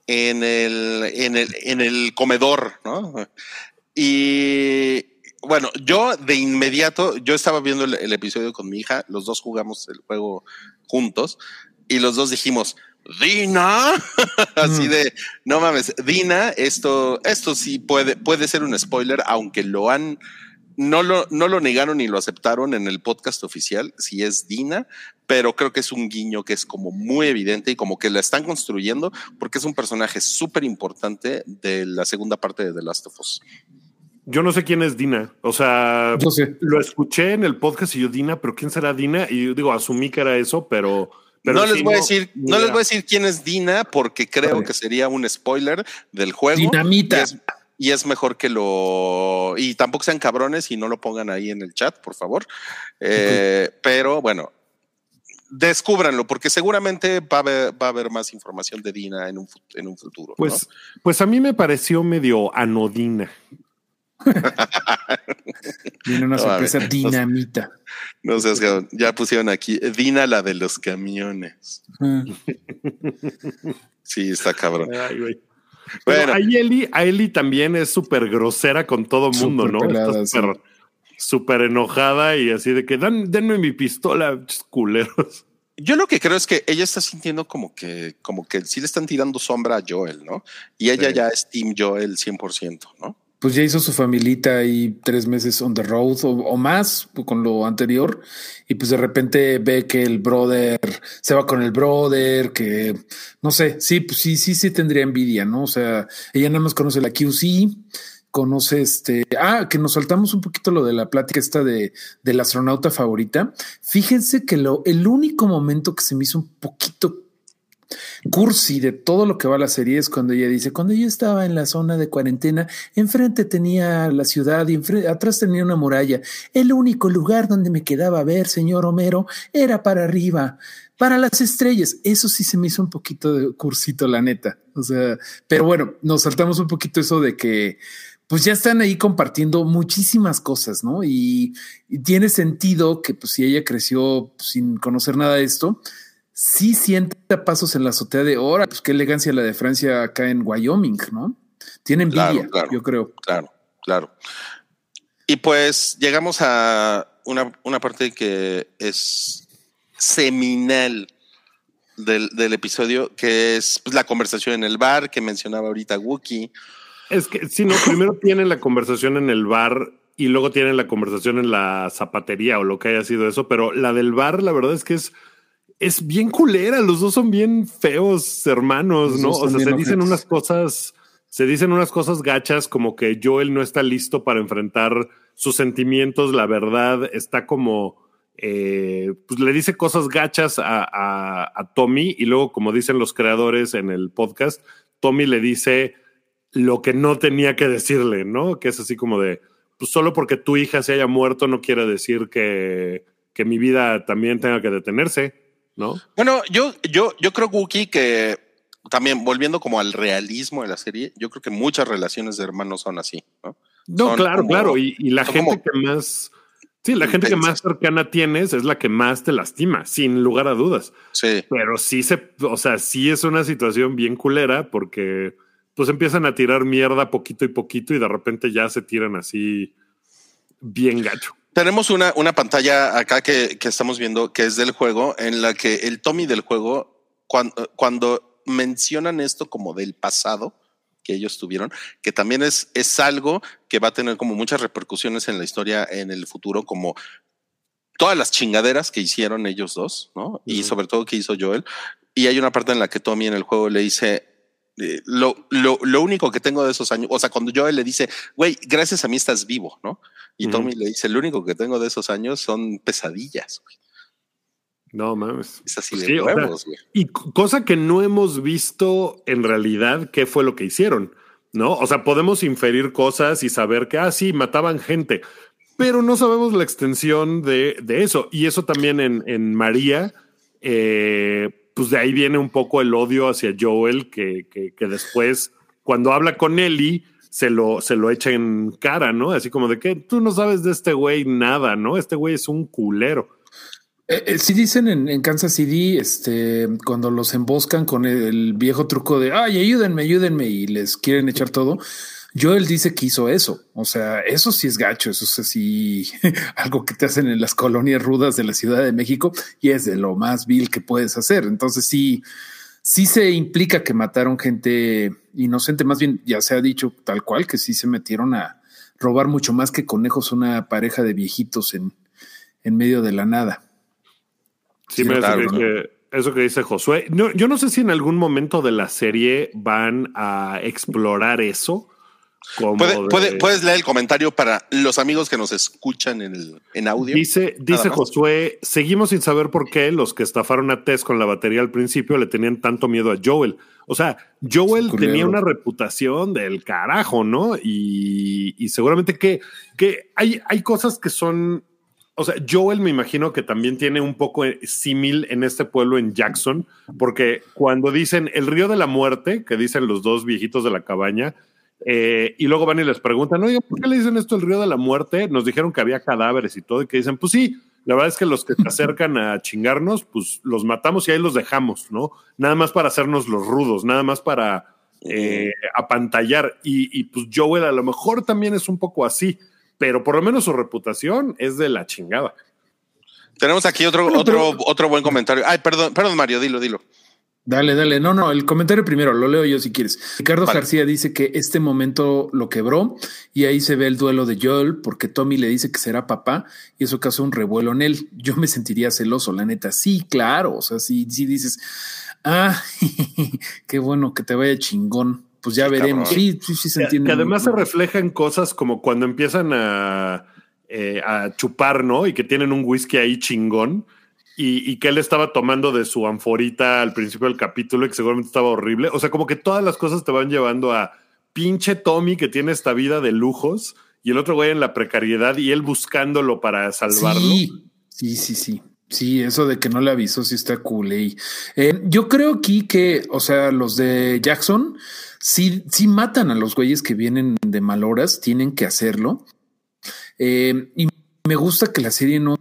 en el, en el, en el comedor, ¿no? Y bueno, yo de inmediato, yo estaba viendo el, episodio con mi hija, los dos jugamos el juego juntos y los dos dijimos, Dina, así mm. de, no mames, Dina, esto, esto sí puede, puede ser un spoiler, aunque lo han, no lo, no lo negaron ni lo aceptaron en el podcast oficial, si es Dina, pero creo que es un guiño que es como muy evidente y como que la están construyendo porque es un personaje súper importante de la segunda parte de The Last of Us. Yo no sé quién es Dina. O sea, lo escuché en el podcast y yo, Dina, pero ¿quién será Dina? Y yo digo, asumí que era eso, pero. no les voy a decir, no les voy a decir quién es Dina, porque creo que sería un spoiler del juego. Dinamita y es mejor que lo... Y tampoco sean cabrones y no lo pongan ahí en el chat, por favor. Eh, pero bueno, descúbranlo, porque seguramente va a haber, va a haber más información de Dina en un, en un futuro. Pues, pues a mí me pareció medio anodina. Viene una sorpresa dinamita. No, sé, ya pusieron aquí Dina la de los camiones. Ah. sí, está cabrón. Ay, bueno. a Eli, también es súper grosera con todo mundo, ¿no? Está súper enojada y así de que Dan, denme mi pistola, culeros. Yo lo que creo es que ella está sintiendo como que, como que sí le están tirando sombra a Joel, ¿no? Y ella ya es Team Joel 100%, ¿no? Pues ya hizo su familita y tres meses on the road o, más con lo anterior y pues de repente ve que el brother se va con el brother, que no sé, sí, pues sí, sí, sí tendría envidia, ¿no? O sea, ella nada más conoce la QC, conoce este, ah, que nos saltamos un poquito lo de la plática esta de del astronauta favorita. Fíjense que lo, el único momento que se me hizo un poquito cursi de todo lo que va a la serie es cuando ella dice, cuando yo estaba en la zona de cuarentena, enfrente tenía la ciudad y atrás tenía una muralla. El único lugar donde me quedaba a ver, señor Homero, era para arriba, para las estrellas. Eso sí se me hizo un poquito de cursito, la neta. O sea, pero bueno, nos saltamos un poquito eso de que pues ya están ahí compartiendo muchísimas cosas, ¿no? Y, tiene sentido que pues si ella creció sin conocer nada de esto, sí siente pasos en la azotea de ahora, pues qué elegancia la de Francia acá en Wyoming, ¿no? Tiene envidia, yo creo. Claro, claro. Y pues llegamos a una, una parte que es seminal del, del episodio, que es pues, la conversación en el bar que mencionaba ahorita Wookie es que, si no, primero tienen la conversación en el bar y luego tienen la conversación en la zapatería o lo que haya sido eso, pero la del bar, la verdad es que es, es bien culera. Los dos son bien feos hermanos, ¿no? O sea, se dicen unas cosas, se dicen unas cosas gachas como que Joel no está listo para enfrentar sus sentimientos. La verdad está como, eh, pues le dice cosas gachas a, a Tommy y luego, como dicen los creadores en el podcast, Tommy le dice lo que no tenía que decirle, ¿no? Que es así como de, pues solo porque tu hija se haya muerto no quiere decir que, que mi vida también tenga que detenerse, ¿no? Bueno, yo, yo, yo creo, Wookie, que también volviendo como al realismo de la serie, yo creo que muchas relaciones de hermanos son así, ¿no? No, claro, claro. Y, la gente que más, sí, la gente que más cercana tienes es la que más te lastima, sin lugar a dudas. Sí. Pero sí se, o sea, sí es una situación bien culera porque pues empiezan a tirar mierda poquito y poquito y de repente ya se tiran así bien gacho. Tenemos una, una pantalla acá que, que estamos viendo que es del juego en la que el Tommy del juego, cuando, cuando mencionan esto como del pasado, que ellos tuvieron, que también es, es algo que va a tener como muchas repercusiones en la historia en el futuro, como todas las chingaderas que hicieron ellos dos, ¿no? Y sobre todo que hizo Joel. Y hay una parte en la que Tommy en el juego le dice, eh, lo, lo, lo, único que tengo de esos años, o sea, cuando Joel le dice, güey, gracias a mí estás vivo, ¿no? Y Tommy le dice, lo único que tengo de esos años son pesadillas. No mames. Es así pues de huevos, güey. Y cosa que no hemos visto en realidad qué fue lo que hicieron, ¿no? O sea, podemos inferir cosas y saber que, ah, sí, mataban gente, pero no sabemos la extensión de, de eso. Y eso también en, en María, eh, pues de ahí viene un poco el odio hacia Joel, que, que, después, cuando habla con Ellie, se lo, se lo echa en cara, ¿no? Así como de que tú no sabes de este güey nada, ¿no? Este güey es un culero. Eh, eh, si dicen en, Kansas City, este, cuando los emboscan con el, viejo truco de ay, ayúdenme, ayúdenme y les quieren echar todo. Joel dice que hizo eso. O sea, eso sí es gacho. Eso es así algo que te hacen en las colonias rudas de la Ciudad de México y es de lo más vil que puedes hacer. Entonces sí, sí se implica que mataron gente inocente. Más bien ya se ha dicho tal cual que sí se metieron a robar mucho más que conejos una pareja de viejitos en, en medio de la nada. Sí, me que eso que dice Josué. No, yo no sé si en algún momento de la serie van a explorar eso puedes leer el comentario para los amigos que nos escuchan en, en audio. Dice, dice Josué, seguimos sin saber por qué los que estafaron a Tess con la batería al principio le tenían tanto miedo a Joel. O sea, Joel tenía una reputación del carajo, ¿no? Y, y seguramente que, que hay, hay cosas que son o sea, Joel me imagino que también tiene un poco símil en este pueblo en Jackson, porque cuando dicen el río de la muerte, que dicen los dos viejitos de la cabaña, eh, y luego van y les preguntan, oye, ¿por qué le dicen esto el río de la muerte? Nos dijeron que había cadáveres y todo, y que dicen, pues sí, la verdad es que los que se acercan a chingarnos, pues los matamos y ahí los dejamos, ¿no? Nada más para hacernos los rudos, nada más para eh, apantallar. Y, y pues Joel a lo mejor también es un poco así, pero por lo menos su reputación es de la chingada. Tenemos aquí otro, otro, otro buen comentario. Ay, perdón, perdón, Mario, dilo, dilo. Dale, dale. No, no, el comentario primero, lo leo yo si quieres. Ricardo García dice que este momento lo quebró y ahí se ve el duelo de Joel porque Tommy le dice que será papá y eso causa un revuelo en él. Yo me sentiría celoso, la neta. Sí, claro. O sea, si, si dices, ah, qué bueno que te vaya chingón. Pues ya veremos. Sí, sí, sí se entiende. Que además se refleja en cosas como cuando empiezan a, eh, a chupar, ¿no? Y que tienen un whisky ahí chingón y, y que él estaba tomando de su anforita al principio del capítulo y que seguramente estaba horrible. O sea, como que todas las cosas te van llevando a pinche Tommy que tiene esta vida de lujos y el otro güey en la precariedad y él buscándolo para salvarlo. Sí, sí, sí, sí. Eso de que no le avisó sí está cool. eh. Yo creo aquí que, o sea, los de Jackson sí, sí matan a los güeyes que vienen de mal horas, tienen que hacerlo. Eh, me gusta que la serie no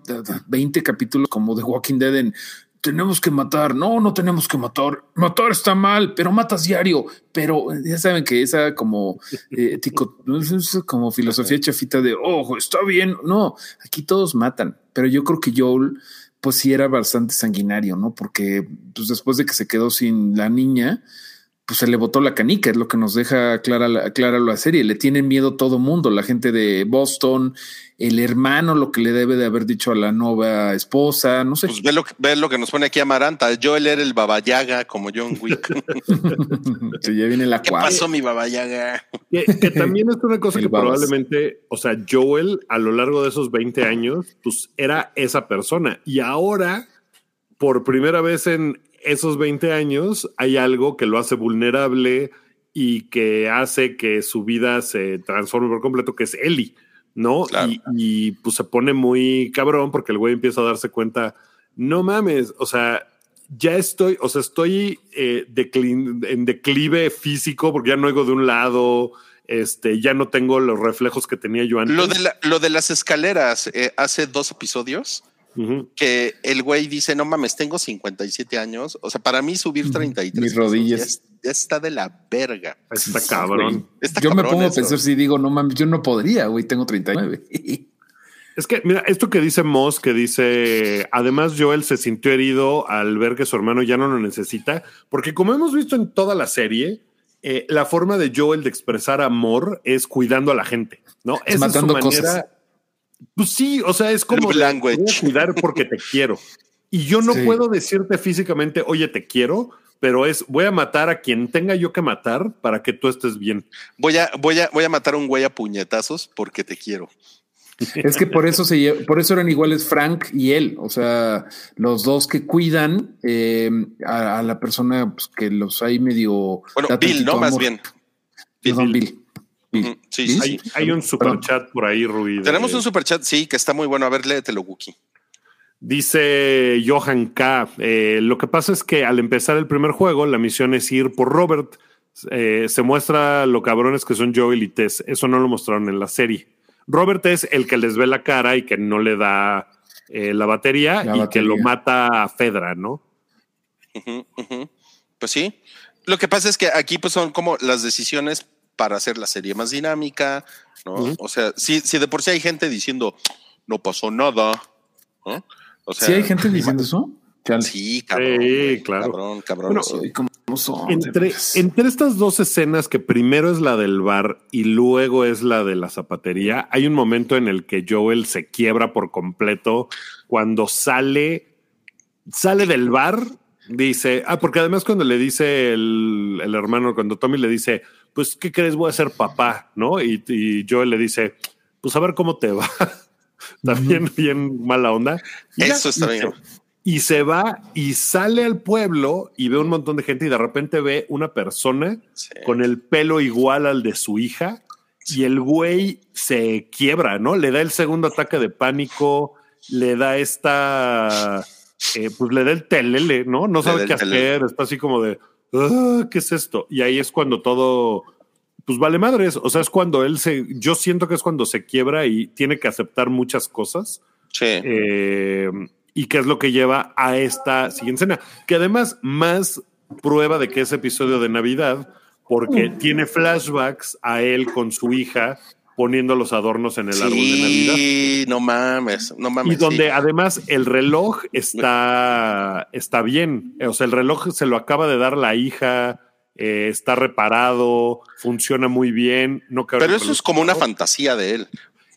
20 capítulos como de Walking Dead en tenemos que matar, no, no tenemos que matar, matar está mal, pero matas diario, pero ya saben que esa como eh, tico- es como filosofía chafita de, ojo, está bien, no, aquí todos matan, pero yo creo que Joel pues sí era bastante sanguinario, ¿no? Porque pues después de que se quedó sin la niña, pues se le botó la canica, es lo que nos deja clara la, clara la serie. Le tienen miedo todo mundo, la gente de Boston, el hermano, lo que le debe de haber dicho a la nueva esposa, no sé. Pues ve lo, que- ve lo que nos pone aquí Amaranta. Joel era el babayaga como John Wick. Ya viene la ¿Qué cuadra. pasó, mi babayaga? Que, que también es una cosa que probablemente, o sea, Joel a lo largo de esos 20 años, pues era esa persona. Y ahora, por primera vez en esos 20 años, hay algo que lo hace vulnerable y que hace que su vida se transforme por completo, que es Ellie, ¿no? Claro. Y, y, pues se pone muy cabrón porque el güey empieza a darse cuenta, no mames, o sea, ya estoy, o sea, estoy eh, declin- en declive físico porque ya no oigo de un lado, este, ya no tengo los reflejos que tenía yo antes. Lo de, la- lo de las escaleras, eh, hace dos episodios, Que el güey dice, no mames, tengo 57 años. O sea, para mí subir 33 Mis pesos rodillas. Ya, es- ya está de la verga. Está cabrón. Está Yo me pongo a pensar si digo, no mames, yo no podría, güey, tengo 39. Es que, mira, esto que dice Moss, que dice, además Joel se sintió herido al ver que su hermano ya no lo necesita, porque como hemos visto en toda la serie, eh, la forma de Joel de expresar amor es cuidando a la gente, ¿no? Es Esa matando su cosas. Pues sí, o sea, es como language. "Te voy a cuidar porque te quiero. Y yo no Sí. puedo decirte físicamente, oye, te quiero, pero es voy a matar a quien tenga yo que matar para que tú estés bien. Voy a, voy a, voy a matar a un güey a puñetazos porque te quiero. Es que por eso se por eso eran iguales Frank y él, o sea, los dos que cuidan eh, a, a la persona pues, que los hay medio. Bueno, Bill, ¿no? Más bien. Perdón, Bill. Bill. Ujú, Sí, Bill. sí, sí. Hay, hay un super Perdón. chat por ahí, de- Tenemos un super chat, sí, que está muy bueno. A ver, léetelo, Wookie. Dice Johan K. eh, lo que pasa es que al empezar el primer juego, la misión es ir por Robert. Eh, se muestra lo cabrones que son Joel y Tess. Eso no lo mostraron en la serie. Robert es el que les ve la cara y que no le da eh, la batería La y que lo mata a Fedra, ¿no? Pues sí. Lo que pasa es que aquí pues son como las decisiones para hacer la serie más dinámica, ¿no? O sea, si, si de por sí hay gente diciendo no pasó nada, ¿no? O sea, ¿Sí hay gente diciendo eso? Chale. Sí, cabrón. Sí, claro. Cabrón, cabrón. Bueno, sí. Ay, ¿cómo son? de Entre, entre estas dos escenas, que primero es la del bar y luego es la de la zapatería, hay un momento en el que Joel se quiebra por completo cuando sale, sale del bar, dice, ah, porque además cuando le dice el, el hermano, cuando Tommy le dice, pues, ¿qué crees? Voy a ser papá, ¿no? Y, y Joel le dice, pues a ver cómo te va. También bien mala onda. Y ya, Eso está bien. se- y se va y sale al pueblo y ve un montón de gente y de repente ve una persona Sí. con el pelo igual al de su hija y el güey se quiebra, ¿no? Le da el segundo ataque de pánico, le da esta, eh, pues le da el telele, ¿no? No sabe qué hacer, está así como de, "Ah, ¿qué es esto? Y ahí es cuando todo, pues vale madres, o sea, es cuando él se, yo siento que es cuando se quiebra y tiene que aceptar muchas cosas. Sí. Eh, y qué es lo que lleva a esta siguiente escena. Que además, más prueba de que es episodio de Navidad, porque tiene flashbacks a él con su hija poniendo los adornos en el árbol de Navidad. Sí, no mames, no mames. Y donde sí. además el reloj está, está bien. O sea, el reloj se lo acaba de dar la hija, eh, está reparado, funciona muy bien. No Pero eso es como una fantasía de él.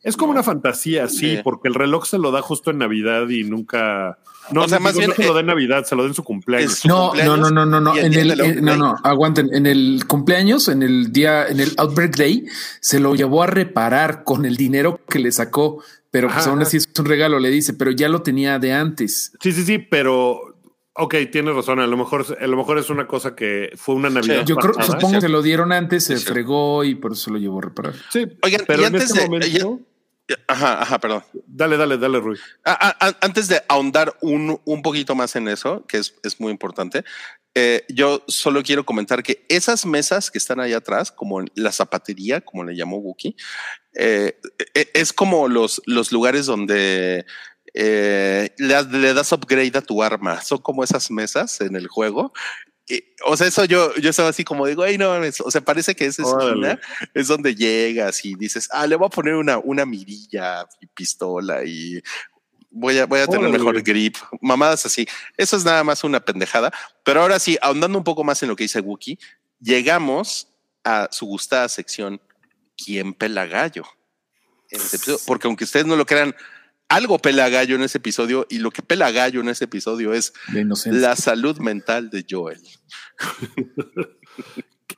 Es como una fantasía, sí, Sí. porque el reloj se lo da justo en Navidad y nunca. No, O sea, no, más digo, bien, no se lo eh, da en Navidad, se lo da en su cumpleaños. su No, no, cumpleaños no, no, no, no. el En el, del eh, no, no, aguanten. En el cumpleaños, en el día, en el Outbreak Day, se lo llevó a reparar con el dinero que le sacó. Pero pues aún así es un regalo, le dice, pero ya lo tenía de antes. Sí, sí, sí, pero. Ok, tienes razón. A lo mejor, a lo mejor es una cosa que fue una Navidad. Yo creo, pasada. supongo que se lo dieron antes, se cierto. fregó y por eso lo llevó a reparar. Sí, Oigan, pero y en antes este de- momento. Ajá, ajá, perdón. Dale, dale, dale, Rui. Ah, ah, antes de ahondar un, un poquito más en eso, que es, es muy importante, eh, yo solo quiero comentar que esas mesas que están ahí atrás, como la zapatería, como le llamó Wookie, eh, eh, es como los, los lugares donde eh, le, le das upgrade a tu arma. Son como esas mesas en el juego. O sea, eso yo, yo estaba así como digo, ay, no, mames", o sea, parece que esa esquina es donde llegas y dices, ah, le voy a poner una, una mirilla y pistola y voy a, voy a tener Órale. mejor grip, mamadas así. Eso es nada más una pendejada. Pero ahora sí, ahondando un poco más en lo que dice Wookie, llegamos a su gustada sección, ¿quién pela gallo? Porque aunque ustedes no lo crean, algo pela gallo en ese episodio y lo que pela gallo en ese episodio es inocencia. la salud mental de Joel.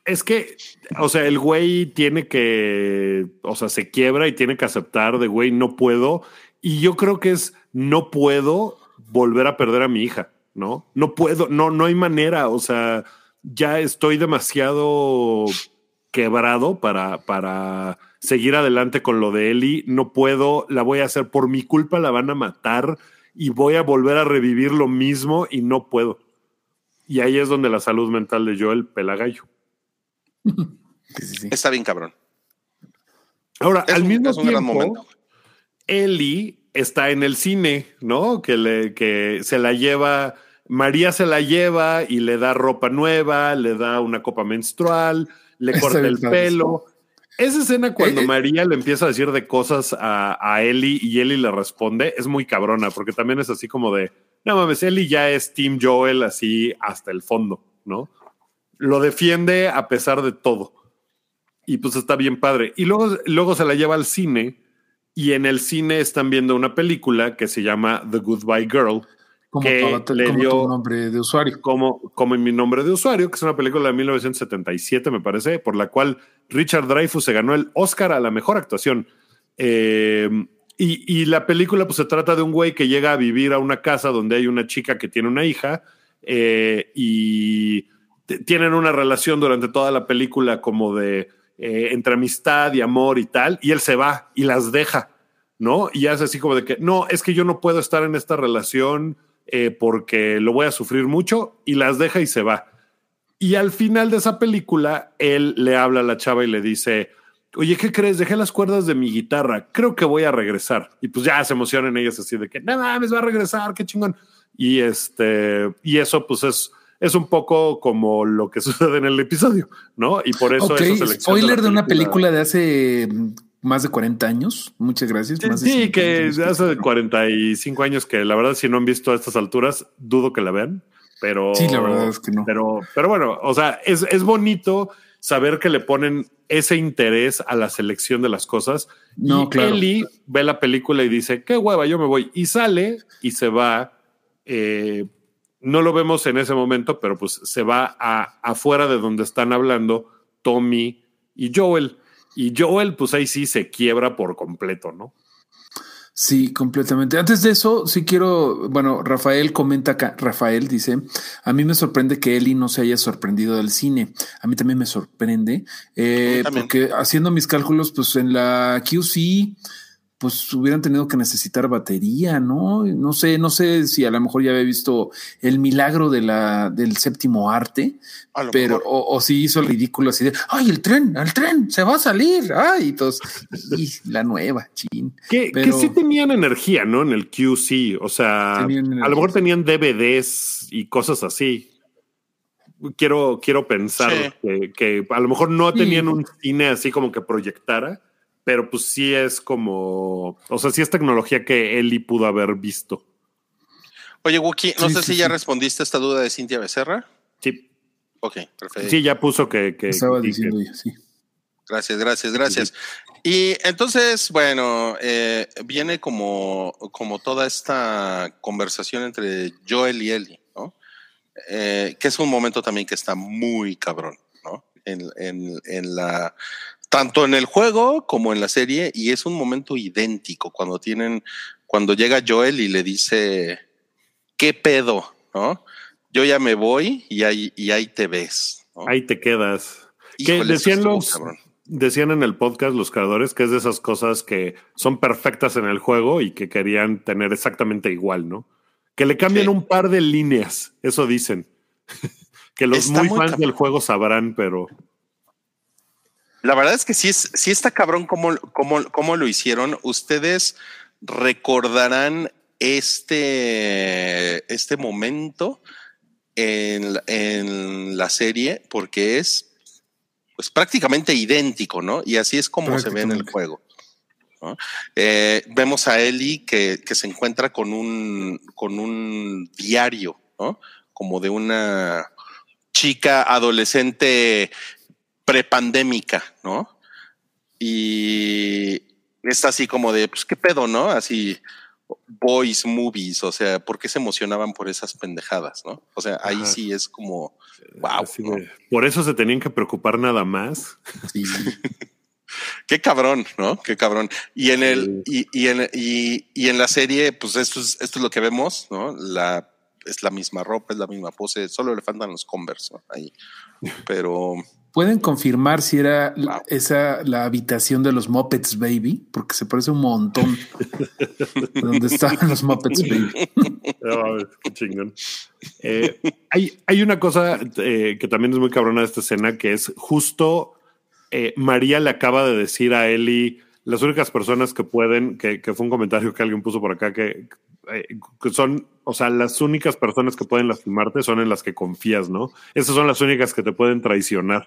Es que, o sea, el güey tiene que, o sea, se quiebra y tiene que aceptar de, güey, no puedo. Y yo creo que es, no puedo volver a perder a mi hija, ¿no? No puedo, no, no hay manera, o sea, ya estoy demasiado quebrado para, para seguir adelante con lo de Eli. No puedo, la voy a hacer por mi culpa, la van a matar y voy a volver a revivir lo mismo y no puedo. Y ahí es donde la salud mental de Joel pela gallo. Sí, sí, sí. Está bien cabrón. Ahora, Es al un- mismo es un gran tiempo, momento. Eli está en el cine, ¿no? Que, le, que se la lleva, María se la lleva y le da ropa nueva, le da una copa menstrual, le corta el pelo. Esa escena cuando Eh, eh. María le empieza a decir de cosas a, a Eli y Eli le responde es muy cabrona, porque también es así como de, no mames, Eli ya es Team Joel así hasta el fondo, ¿no? Lo defiende a pesar de todo. Y pues está bien padre. Y luego, luego se la lleva al cine y en el cine están viendo una película que se llama The Goodbye Girl, Como, que tu, le como dio- tu nombre de usuario. como, como en mi nombre de usuario, que es una película de 1977, me parece, por la cual Richard Dreyfuss se ganó el Oscar a la mejor actuación. Eh, y, y la película pues se trata de un güey que llega a vivir a una casa donde hay una chica que tiene una hija eh, y tienen una relación durante toda la película como de eh, entre amistad y amor y tal, y él se va y las deja, ¿no? Y hace así como de que, no, es que yo no puedo estar en esta relación eh, porque lo voy a sufrir mucho, y las deja y se va. Y al final de esa película, él le habla a la chava y le dice, oye, ¿qué crees? Dejé las cuerdas de mi guitarra, creo que voy a regresar. Y pues ya se emocionan ellas así de que, no mames, va a regresar, qué chingón. Y este, y eso pues es, es un poco como lo que sucede en el episodio, ¿no? Y por eso Ok, esa selección spoiler de, la una película de hace más de 40 años. Muchas gracias. Sí, más de sí, 50 que años hace 45 años que la verdad si no han visto a estas alturas, dudo que la vean, pero... Sí, la verdad es que no. Pero, pero bueno, o sea, es, es bonito saber que le ponen ese interés a la selección de las cosas. No, y claro. Eli ve la película y dice, qué hueva, yo me voy. Y sale y se va. eh, no lo vemos en ese momento, pero pues se va a, afuera de donde están hablando Tommy y Joel. Y Joel, pues ahí sí se quiebra por completo, ¿no? Sí, completamente. Antes de eso, sí quiero, bueno, Rafael comenta acá, Rafael dice, a mí me sorprende que Eli no se haya sorprendido del cine. A mí también me sorprende, eh, también. porque haciendo mis cálculos, pues en la QC, pues hubieran tenido que necesitar batería, ¿no? No sé, no sé si a lo mejor ya había visto el milagro de la, del séptimo arte, pero, o, o si hizo el ridículo así de, ay, el tren, el tren, se va a salir, ay, y todos, y la nueva, chin. Que, Pero- que sí tenían energía, ¿no? En el QC. O sea, a lo mejor tenían DVDs y cosas así. Quiero, quiero pensar Sí. que, que a lo mejor no Sí. tenían un cine así como que proyectara, pero pues sí es como, o sea, sí es tecnología que Eli pudo haber visto. Oye, Wookie, no Sí, sé sí, si ya respondiste a esta duda de Cintia Becerra. Sí, Ok, perfecto. sí, ya puso que, que, Estaba que- diciendo ya, sí. Gracias, gracias, gracias. Y entonces, bueno, eh, viene como, como toda esta conversación entre Joel y Ellie, ¿no? Eh, que es un momento también que está muy cabrón, ¿no? En, en, en la, tanto en el juego como en la serie, y es un momento idéntico cuando tienen, cuando llega Joel y le dice, ¿qué pedo? ¿No? Yo ya me voy y ahí, y ahí te ves. ¿no? Ahí te quedas. Híjole, eso decían los, cabrón. decían en el podcast los creadores que es de esas cosas que son perfectas en el juego y que querían tener exactamente igual, ¿no? Que le cambian Sí. un par de líneas, eso dicen. que los muy muy fans del juego sabrán, pero La verdad es que sí, es, sí está cabrón cómo, cómo, cómo lo hicieron. Ustedes recordarán este, este momento en, la- en la serie porque es pues prácticamente idéntico, ¿no? Y así es como se ve en el juego. ¿no? Eh, vemos a Ellie que, que se encuentra con un, con un diario, ¿no? Como de una chica adolescente prepandémica, ¿no? Y está así como de, pues, ¿qué pedo, no? Así, boys movies, o sea, ¿por qué se emocionaban por esas pendejadas, no? O sea, ahí Ajá. sí es como, wow, por eso se tenían que preocupar nada más. Sí. Qué cabrón, ¿no? Qué cabrón. Y en el, y, y en, y, y en la serie, pues esto es, esto es lo que vemos, ¿no? La, es la misma ropa, es la misma pose, solo le faltan los Converse, ¿no? Ahí. Pero ¿Pueden confirmar si era l- Wow. esa la habitación de los Muppets Baby? Porque se parece un montón de donde estaban los Muppets Baby. Qué chingón. Eh, hay, hay una cosa eh, que también es muy cabrona de esta escena, que es justo eh, María le acaba de decir a Eli, las únicas personas que pueden, que, que fue un comentario que alguien puso por acá, que, eh, que son, o sea, las únicas personas que pueden lastimarte son en las que confías, ¿no? Esas son las únicas que te pueden traicionar.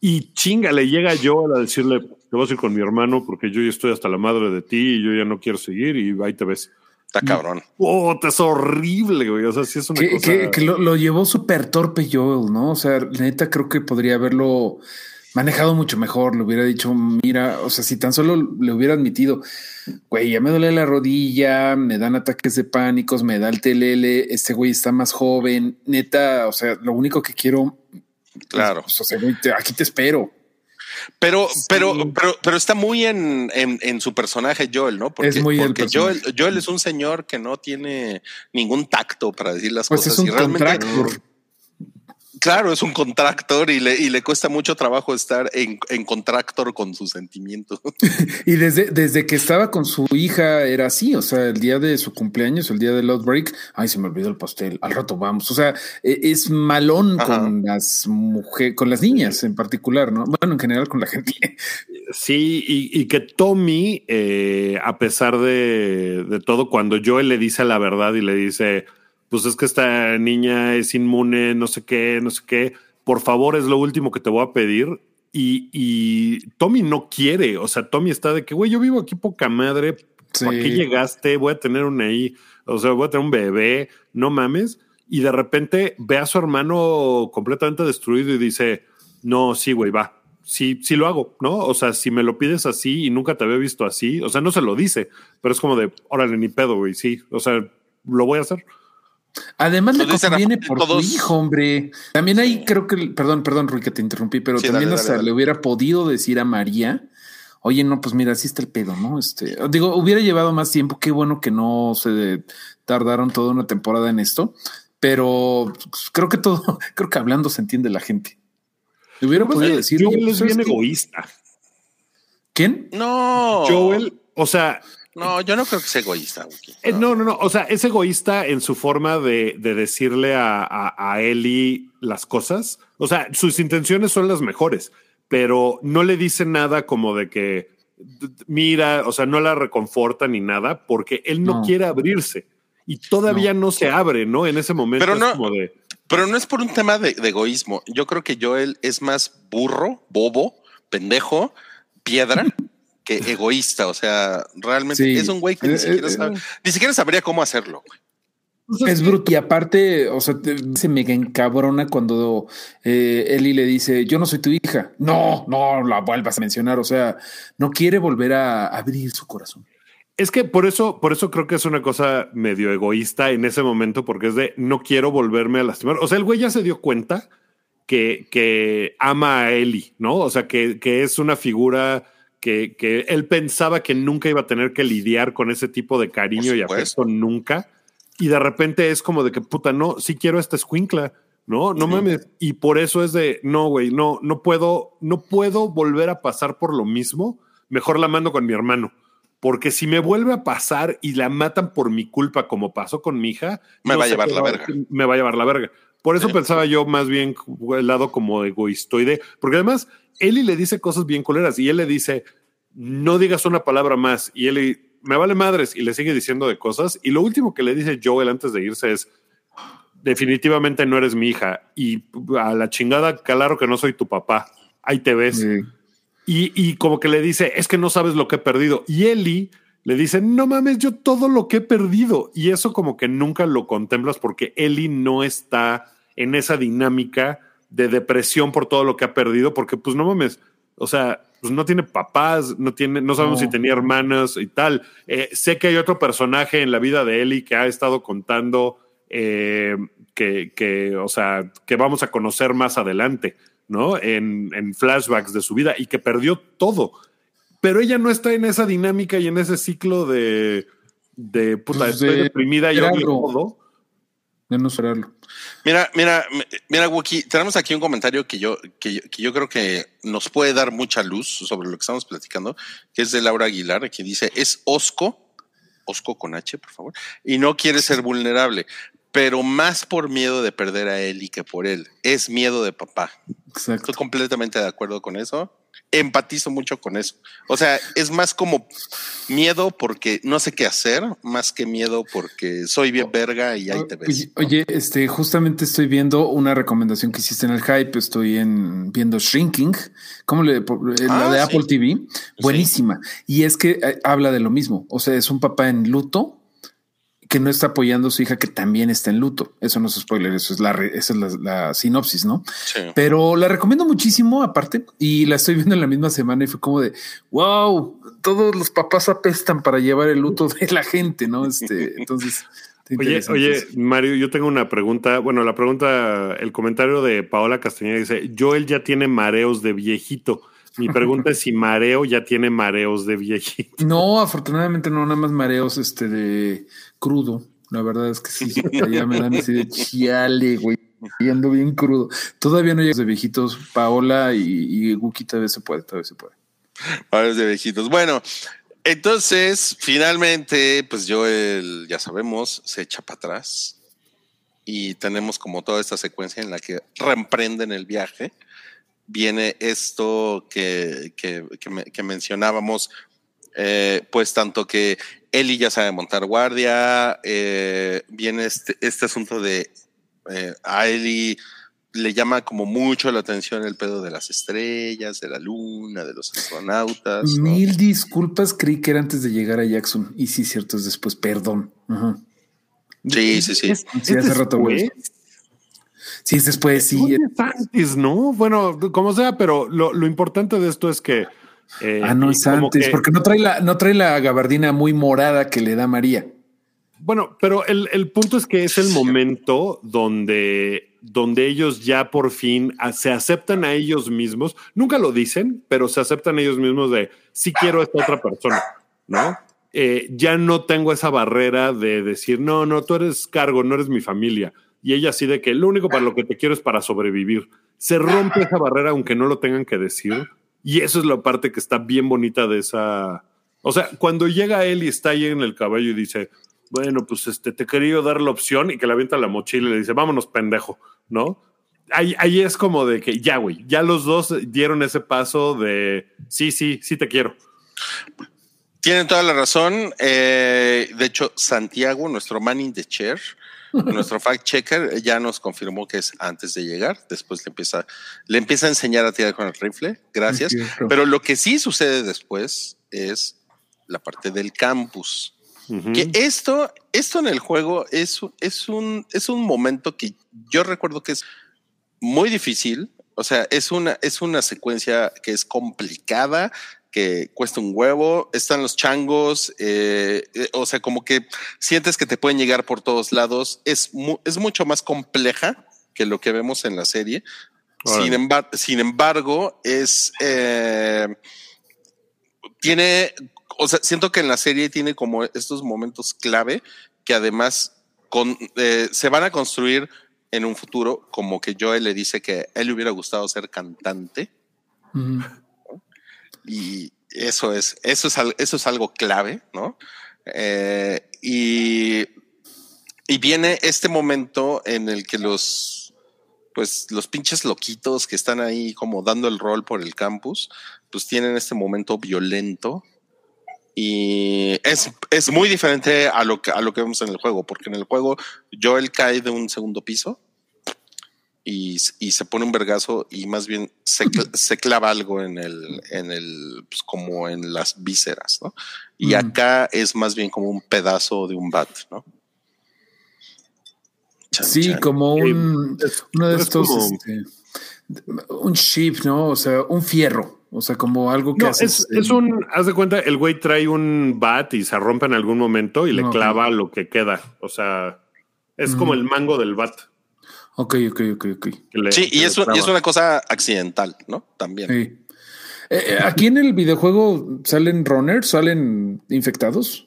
Y chinga, le llega yo a decirle, te vas a ir con mi hermano porque yo ya estoy hasta la madre de ti y yo ya no quiero seguir y ahí te ves. está cabrón. Oh, es horrible, güey. O sea, sí es una Que, cosa. que- que lo, lo llevó súper torpe Joel, ¿no? O sea, neta creo que podría haberlo manejado mucho mejor. Le hubiera dicho, mira, o sea, si tan solo le hubiera admitido, güey, ya me duele la rodilla, me dan ataques de pánicos, me da el telele, este güey está más joven, neta, o sea, lo único que quiero, Claro. pues, o sea, güey, te- aquí te espero. Pero, pero, pero, pero está muy en, en, en su personaje Joel, ¿no? Porque, Es muy porque Joel. Joel es un señor que no tiene ningún tacto para decir las Pues cosas. es un y realmente. Claro, es un contractor y le, y le cuesta mucho trabajo estar en, en contractor con sus sentimientos. Y desde, desde que estaba con su hija era así, o sea, el día de su cumpleaños, el día del outbreak, ay, se me olvidó el pastel, al rato vamos. O sea, e- es malón Ajá. con las mujeres, con las niñas en particular, ¿no? Bueno, en general con la gente. Sí, y, y que Tommy, eh, a pesar de, de todo, cuando Joel le dice la verdad y le dice, pues es que esta niña es inmune, no sé qué, no sé qué, por favor es lo último que te voy a pedir. Y, y Tommy no quiere, o sea, Tommy está de que, güey, yo vivo aquí poca madre, ¿Por Sí. qué llegaste? Voy a tener un ahí, o sea, voy a tener un bebé, no mames. Y de repente ve a su hermano completamente destruido y dice, no, sí, güey, va. Sí, sí lo hago, ¿no? O sea, si me lo pides así y nunca te había visto así, o sea, no se lo dice, pero es como de, órale, ni pedo, güey, sí. O sea, lo voy a hacer. Además le conviene por todos- su hijo, hombre. También ahí creo que, perdón, perdón, Rui, que te interrumpí, pero Sí, también dale, hasta dale, dale. le hubiera podido decir a María, oye, no, pues mira, así está el pedo, ¿no? Este, digo, hubiera llevado más tiempo, qué bueno que no se tardaron toda una temporada en esto, pero pues, creo que todo, creo que hablando se entiende la gente. Le hubiera podido decir, Joel oye, es pues, bien egoísta. ¿Quién? No. Joel, o sea, No, yo no creo que sea egoísta. Wookie. Eh, no, no, no. O sea, es egoísta en su forma de, de decirle a, a, a Eli las cosas. O sea, sus intenciones son las mejores, pero no le dice nada como de que mira, o sea, no la reconforta ni nada, porque él no, No. quiere abrirse y todavía no. se abre, ¿no? En ese momento Pero es no- como de Pero no es por un tema de, de egoísmo. Yo creo que Joel es más burro, bobo, pendejo, piedra que egoísta. O sea, realmente Sí. es un güey que ni Eh, siquiera eh, sabe, ni siquiera sabría cómo hacerlo. güey. es bruto. Y aparte, o sea, te- se me encabrona cuando eh, Eli le dice, yo no soy tu hija. No, no la vuelvas a mencionar. O sea, no quiere volver a abrir su corazón. Es que por eso, por eso creo que es una cosa medio egoísta en ese momento, porque es de no quiero volverme a lastimar. O sea, el güey ya se dio cuenta que, que ama a Ellie, ¿no? O sea, que, que es una figura que, que él pensaba que nunca iba a tener que lidiar con ese tipo de cariño y afecto nunca. Y de repente es como de que puta, no, sí quiero esta escuincla, no, no Sí. mames. Y por eso es de no, güey, no, no puedo, no puedo volver a pasar por lo mismo. Mejor la mando con mi hermano. Porque si me vuelve a pasar y la matan por mi culpa, como pasó con mi hija, Me va a llevar la verga. Me va a llevar la verga. Por eso Sí. pensaba yo más bien el lado como egoístoide, porque además Eli le dice cosas bien culeras y él le dice, no digas una palabra más. Y él me vale madres y le sigue diciendo de cosas. Y lo último que le dice Joel antes de irse es, definitivamente no eres mi hija y a la chingada, claro que no soy tu papá. Ahí te ves. Y, y como que le dice, es que no sabes lo que he perdido. Y Eli le dice, no mames, yo todo lo que he perdido. Y eso como que nunca lo contemplas porque Eli no está en esa dinámica de depresión por todo lo que ha perdido, porque pues no mames, o sea, pues no tiene papás, no tiene, no sabemos No. si tenía hermanas y tal. Eh, sé que hay otro personaje en la vida de Eli que ha estado contando eh, que, que, o sea, que vamos a conocer más adelante, ¿no? En, en flashbacks de su vida y que perdió todo. Pero ella no está en esa dinámica y en ese ciclo de, de puta, Pues estoy de deprimida y odio todo. De no. Mira, mira, mira, Wookie, tenemos aquí un comentario que yo, que, yo- que yo creo que nos puede dar mucha luz sobre lo que estamos platicando, que es de Laura Aguilar, que dice, es Osco, Osco con H, por favor, y no quiere ser vulnerable, pero más por miedo de perder a él y que por él. Es miedo de papá. Exacto. Estoy completamente de acuerdo con eso. Empatizo mucho con eso. O sea, es más como miedo porque no sé qué hacer, más que miedo porque soy bien verga y ahí te ves. Oye, oye, este, justamente estoy viendo una recomendación que hiciste en el hype. Estoy en viendo Shrinking, como le la Ah, de sí. Apple TV, buenísima. Y es que eh, habla de lo mismo. O sea, es un papá en luto que no está apoyando a su hija que también está en luto. Eso no es spoiler, eso es la, re- esa es la, la sinopsis, ¿no? Sí. Pero la recomiendo muchísimo aparte y la estoy viendo en la misma semana y fue como de wow, todos los papás apestan para llevar el luto de la gente, ¿no? Este, entonces. Oye, oye. Mario, yo tengo una pregunta. Bueno, la pregunta, el comentario de Paola Castañeda dice: Joel ya tiene mareos de viejito. Mi pregunta es si Mareo ya tiene mareos de viejito. No, afortunadamente no, nada más mareos este de crudo. La verdad es que sí, ya me dan así de chiale, güey. Y ando bien crudo. Todavía no llegas de viejitos. Paola y, y Guki todavía se puede, todavía se puede. Ahora es de viejitos. Bueno, entonces, finalmente, pues Joel, ya sabemos, se echa para atrás y tenemos como toda esta secuencia en la que reemprenden el viaje. Viene esto que, que, que me- que mencionábamos, eh, pues tanto que Eli ya sabe montar guardia, eh, viene este, este asunto de eh, a Eli le llama como mucho la atención el pedo de las estrellas, de la luna, de los astronautas. ¿no? Mil disculpas, creí que era antes de llegar a Jackson. Y sí, cierto, es después, perdón. Ajá. Sí, sí, sí. Es- Sí, hace rato, güey. Sí, es después, sí. Es antes, ¿no? Bueno, como sea, pero lo, lo importante de esto es que. eh, Ah, no es antes, que- porque no trae la, no trae la gabardina muy morada que le da María. Bueno, pero el, el punto es que es el momento donde, donde ellos ya por fin a- se aceptan a ellos mismos. Nunca lo dicen, pero se aceptan ellos mismos de sí quiero a esta otra persona, ¿no? Eh, ya no tengo esa barrera de decir, no, no, tú eres cargo, no eres mi familia. Y ella así de que lo único para lo que te quiero es para sobrevivir. Se rompe esa barrera aunque no lo tengan que decir. Y eso es la parte que está bien bonita de esa... O sea, cuando llega él y está ahí en el caballo y dice, bueno, pues este, te quería dar la opción y que le avienta la mochila y le dice, vámonos, pendejo, ¿no? Ahí, ahí es como de que ya, güey, ya los dos dieron ese paso de, sí, sí, sí te quiero. Tienen toda la razón. Eh, de hecho, Santiago, nuestro man in the chair, nuestro fact checker, ya nos confirmó que es antes de llegar. Después le empieza, le empieza a enseñar a tirar con el rifle. Gracias. Pero lo que sí sucede después es la parte del campus. Que esto, esto en el juego es, es, un, es un momento que yo recuerdo que es muy difícil. O sea, es una, es una secuencia que es complicada, que cuesta un huevo. Están los changos, eh, eh, o sea, como que sientes que te pueden llegar por todos lados. Es, mu- es mucho más compleja que lo que vemos en la serie. Sin, embar- sin embargo, es. eh, tiene. O sea, siento que en la serie tiene como estos momentos clave que además con, se van a construir en un futuro, como que Joel le dice que a él le hubiera gustado ser cantante. Y eso es, eso es, eso es algo clave, ¿no? Eh, y, y viene este momento en el que los, pues los pinches loquitos que están ahí como dando el rol por el campus, pues tienen este momento violento. Y es, es muy diferente a lo, que, a lo que vemos en el juego, porque en el juego Joel cae de un segundo piso y, y se pone un vergazo y más bien se, cl- se clava algo en el, en el, pues como en las vísceras, ¿no? Y Mm. acá es más bien como un pedazo de un bat, ¿no? Chan, Sí, chan. como un, Es- uno de es estos, como- este, un ship, ¿no? O sea, un fierro, o sea, como algo que No, haces es, es un, haz de cuenta, el güey trae un bat y se rompe en algún momento y le No, clava lo que queda. O sea, es como el mango del bat. Ok, ok, ok, ok. le- Sí, y es, y es una cosa accidental, ¿no? También. Sí. Eh, eh, aquí en el videojuego salen runners, salen infectados.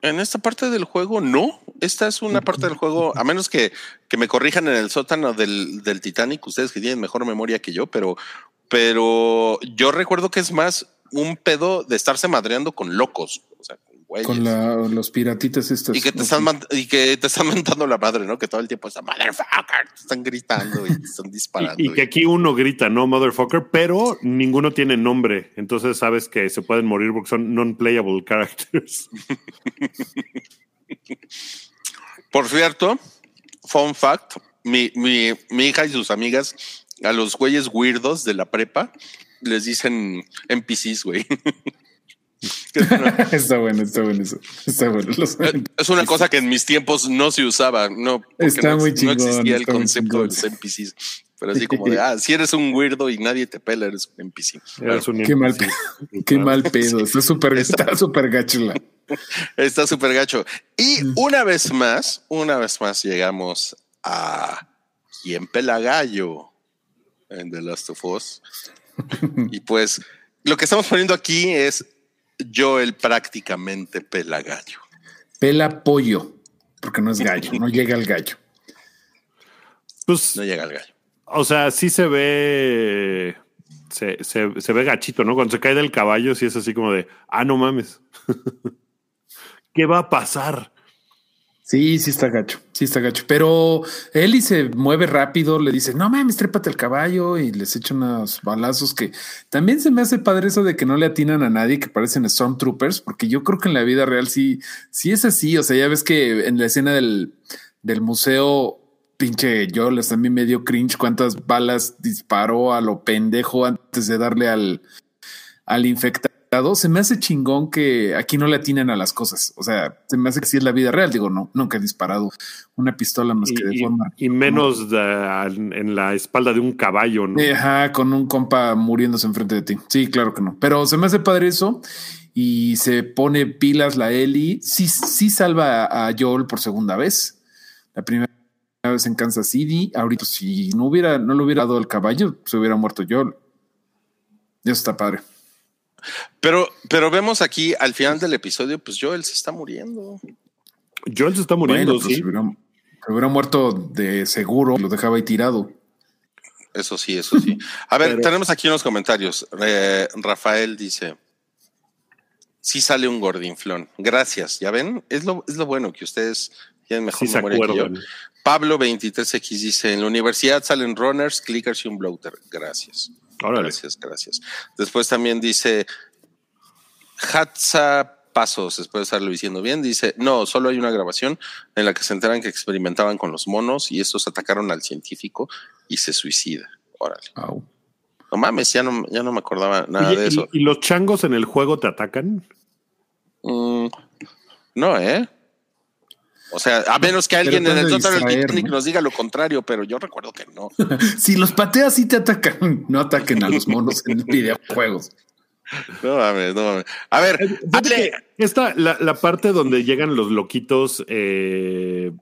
En esta parte del juego, no. Esta es una parte del juego, a menos que, que me corrijan en el sótano del, del Titanic, ustedes que tienen mejor memoria que yo, pero, pero yo recuerdo que es más un pedo de estarse madreando con locos, güeyes. Con la, los piratitas estos. y que te están y que te están mentando la madre, ¿no? Que todo el tiempo están motherfucker, te están gritando y te están disparando. Y, y que aquí uno grita, no, motherfucker, pero ninguno tiene nombre. Entonces sabes que se pueden morir porque son non-playable characters. Por cierto, fun fact, mi, mi, mi hija y sus amigas, a los güeyes weirdos de la prepa, les dicen NPCs, güey. Está bueno, está bueno eso. Está bueno. Los- es una cosa que en mis tiempos no se usaba, no, Está no, muy no chingón, existía el concepto de chingón. los NPCs. Pero así como de, ah, si eres un weirdo y nadie te pela, eres un NPC. Eres un Qué mal, NPC. qué mal pedo. Está súper, Está- está súper gacho la- Está súper gacho. Y Mm. una vez más, una vez más llegamos a ¿Quién pela gallo? En The Last of Us. y pues lo que estamos poniendo aquí es Joel prácticamente pela gallo. Pela pollo, porque no es gallo, no llega al gallo. Pues, No llega al gallo. o sea, sí se ve. Se, se, se ve gachito, ¿no? Cuando se cae del caballo, sí es así como de, ah, no mames. ¿Qué va a pasar? Sí, sí está gacho, sí está gacho. Pero Eli se mueve rápido, le dice, no mames, trépate al caballo y les echa unos balazos que también se me hace padre eso de que no le atinan a nadie, que parecen Stormtroopers, porque yo creo que en la vida real sí, sí es así. O sea, ya ves que en la escena del, del museo, pinche Joel también me dio cringe cuántas balas disparó a lo pendejo antes de darle al, al infectado. Se me hace chingón que aquí no le atinan a las cosas. O sea, se me hace que sí es la vida real. Digo, no, nunca he disparado una pistola más que de y- forma. y menos de- en la espalda de un caballo, ¿no? Ajá, con un compa muriéndose enfrente de ti. Sí, claro que no. Pero se me hace padre eso y se pone pilas la Eli. Sí, sí salva a, a Joel por segunda vez. La primera vez en Kansas City. Ahorita, si no hubiera, no le hubiera dado el caballo, se hubiera muerto Joel. Eso está padre. Pero, pero vemos aquí al final del episodio, pues Joel se está muriendo. Joel se está muriendo, Bueno, pues, sí. se, hubiera, se hubiera muerto de seguro, lo dejaba ahí tirado. Eso sí, eso sí. A ver, Pero- tenemos aquí unos comentarios. Eh, Rafael dice: Sí sale un gordinflón. Gracias. Ya ven, es lo, es lo bueno que ustedes tienen mejor Sí memoria que yo. Pablo 23X dice: En la universidad salen runners, clickers y un bloater. Gracias. Órale. Gracias, gracias. Después también dice Hatza Pasos, después de estarlo diciendo bien, dice, no, solo hay una grabación en la que se enteran que experimentaban con los monos y estos atacaron al científico y se suicida. Órale. Au. No mames, ya no, ya no me acordaba nada Oye, de ¿y- eso. ¿y, los changos en el juego te atacan? Mm, No, ¿eh? O sea, a menos que alguien en el Total Titanic nos diga lo contrario, pero yo recuerdo que no. si los pateas, sí te atacan. No ataquen a los monos en videojuegos. No mames, no mames. A ver, eh, esta, la, la, parte donde llegan los loquitos, eh,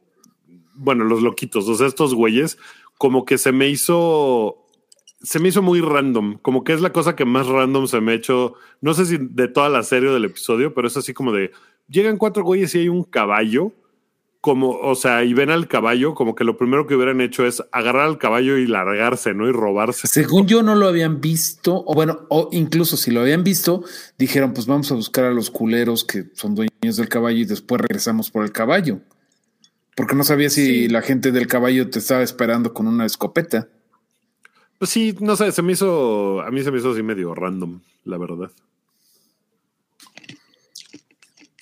bueno, los loquitos, o sea, estos güeyes, como que se me hizo, se me hizo muy random, como que es la cosa que más random se me ha hecho, no sé si de toda la serie del episodio, pero es así como de, llegan cuatro güeyes y hay un caballo como, o sea, y ven al caballo, como que lo primero que hubieran hecho es agarrar al caballo y largarse, ¿no? Y robarse. Según yo no lo habían visto, o bueno, o incluso si lo habían visto, dijeron, pues vamos a buscar a los culeros que son dueños del caballo y después regresamos por el caballo. Porque no sabía si la gente del caballo te estaba esperando con una escopeta. Pues sí, no sé, se me hizo, a mí se me hizo así medio random, la verdad.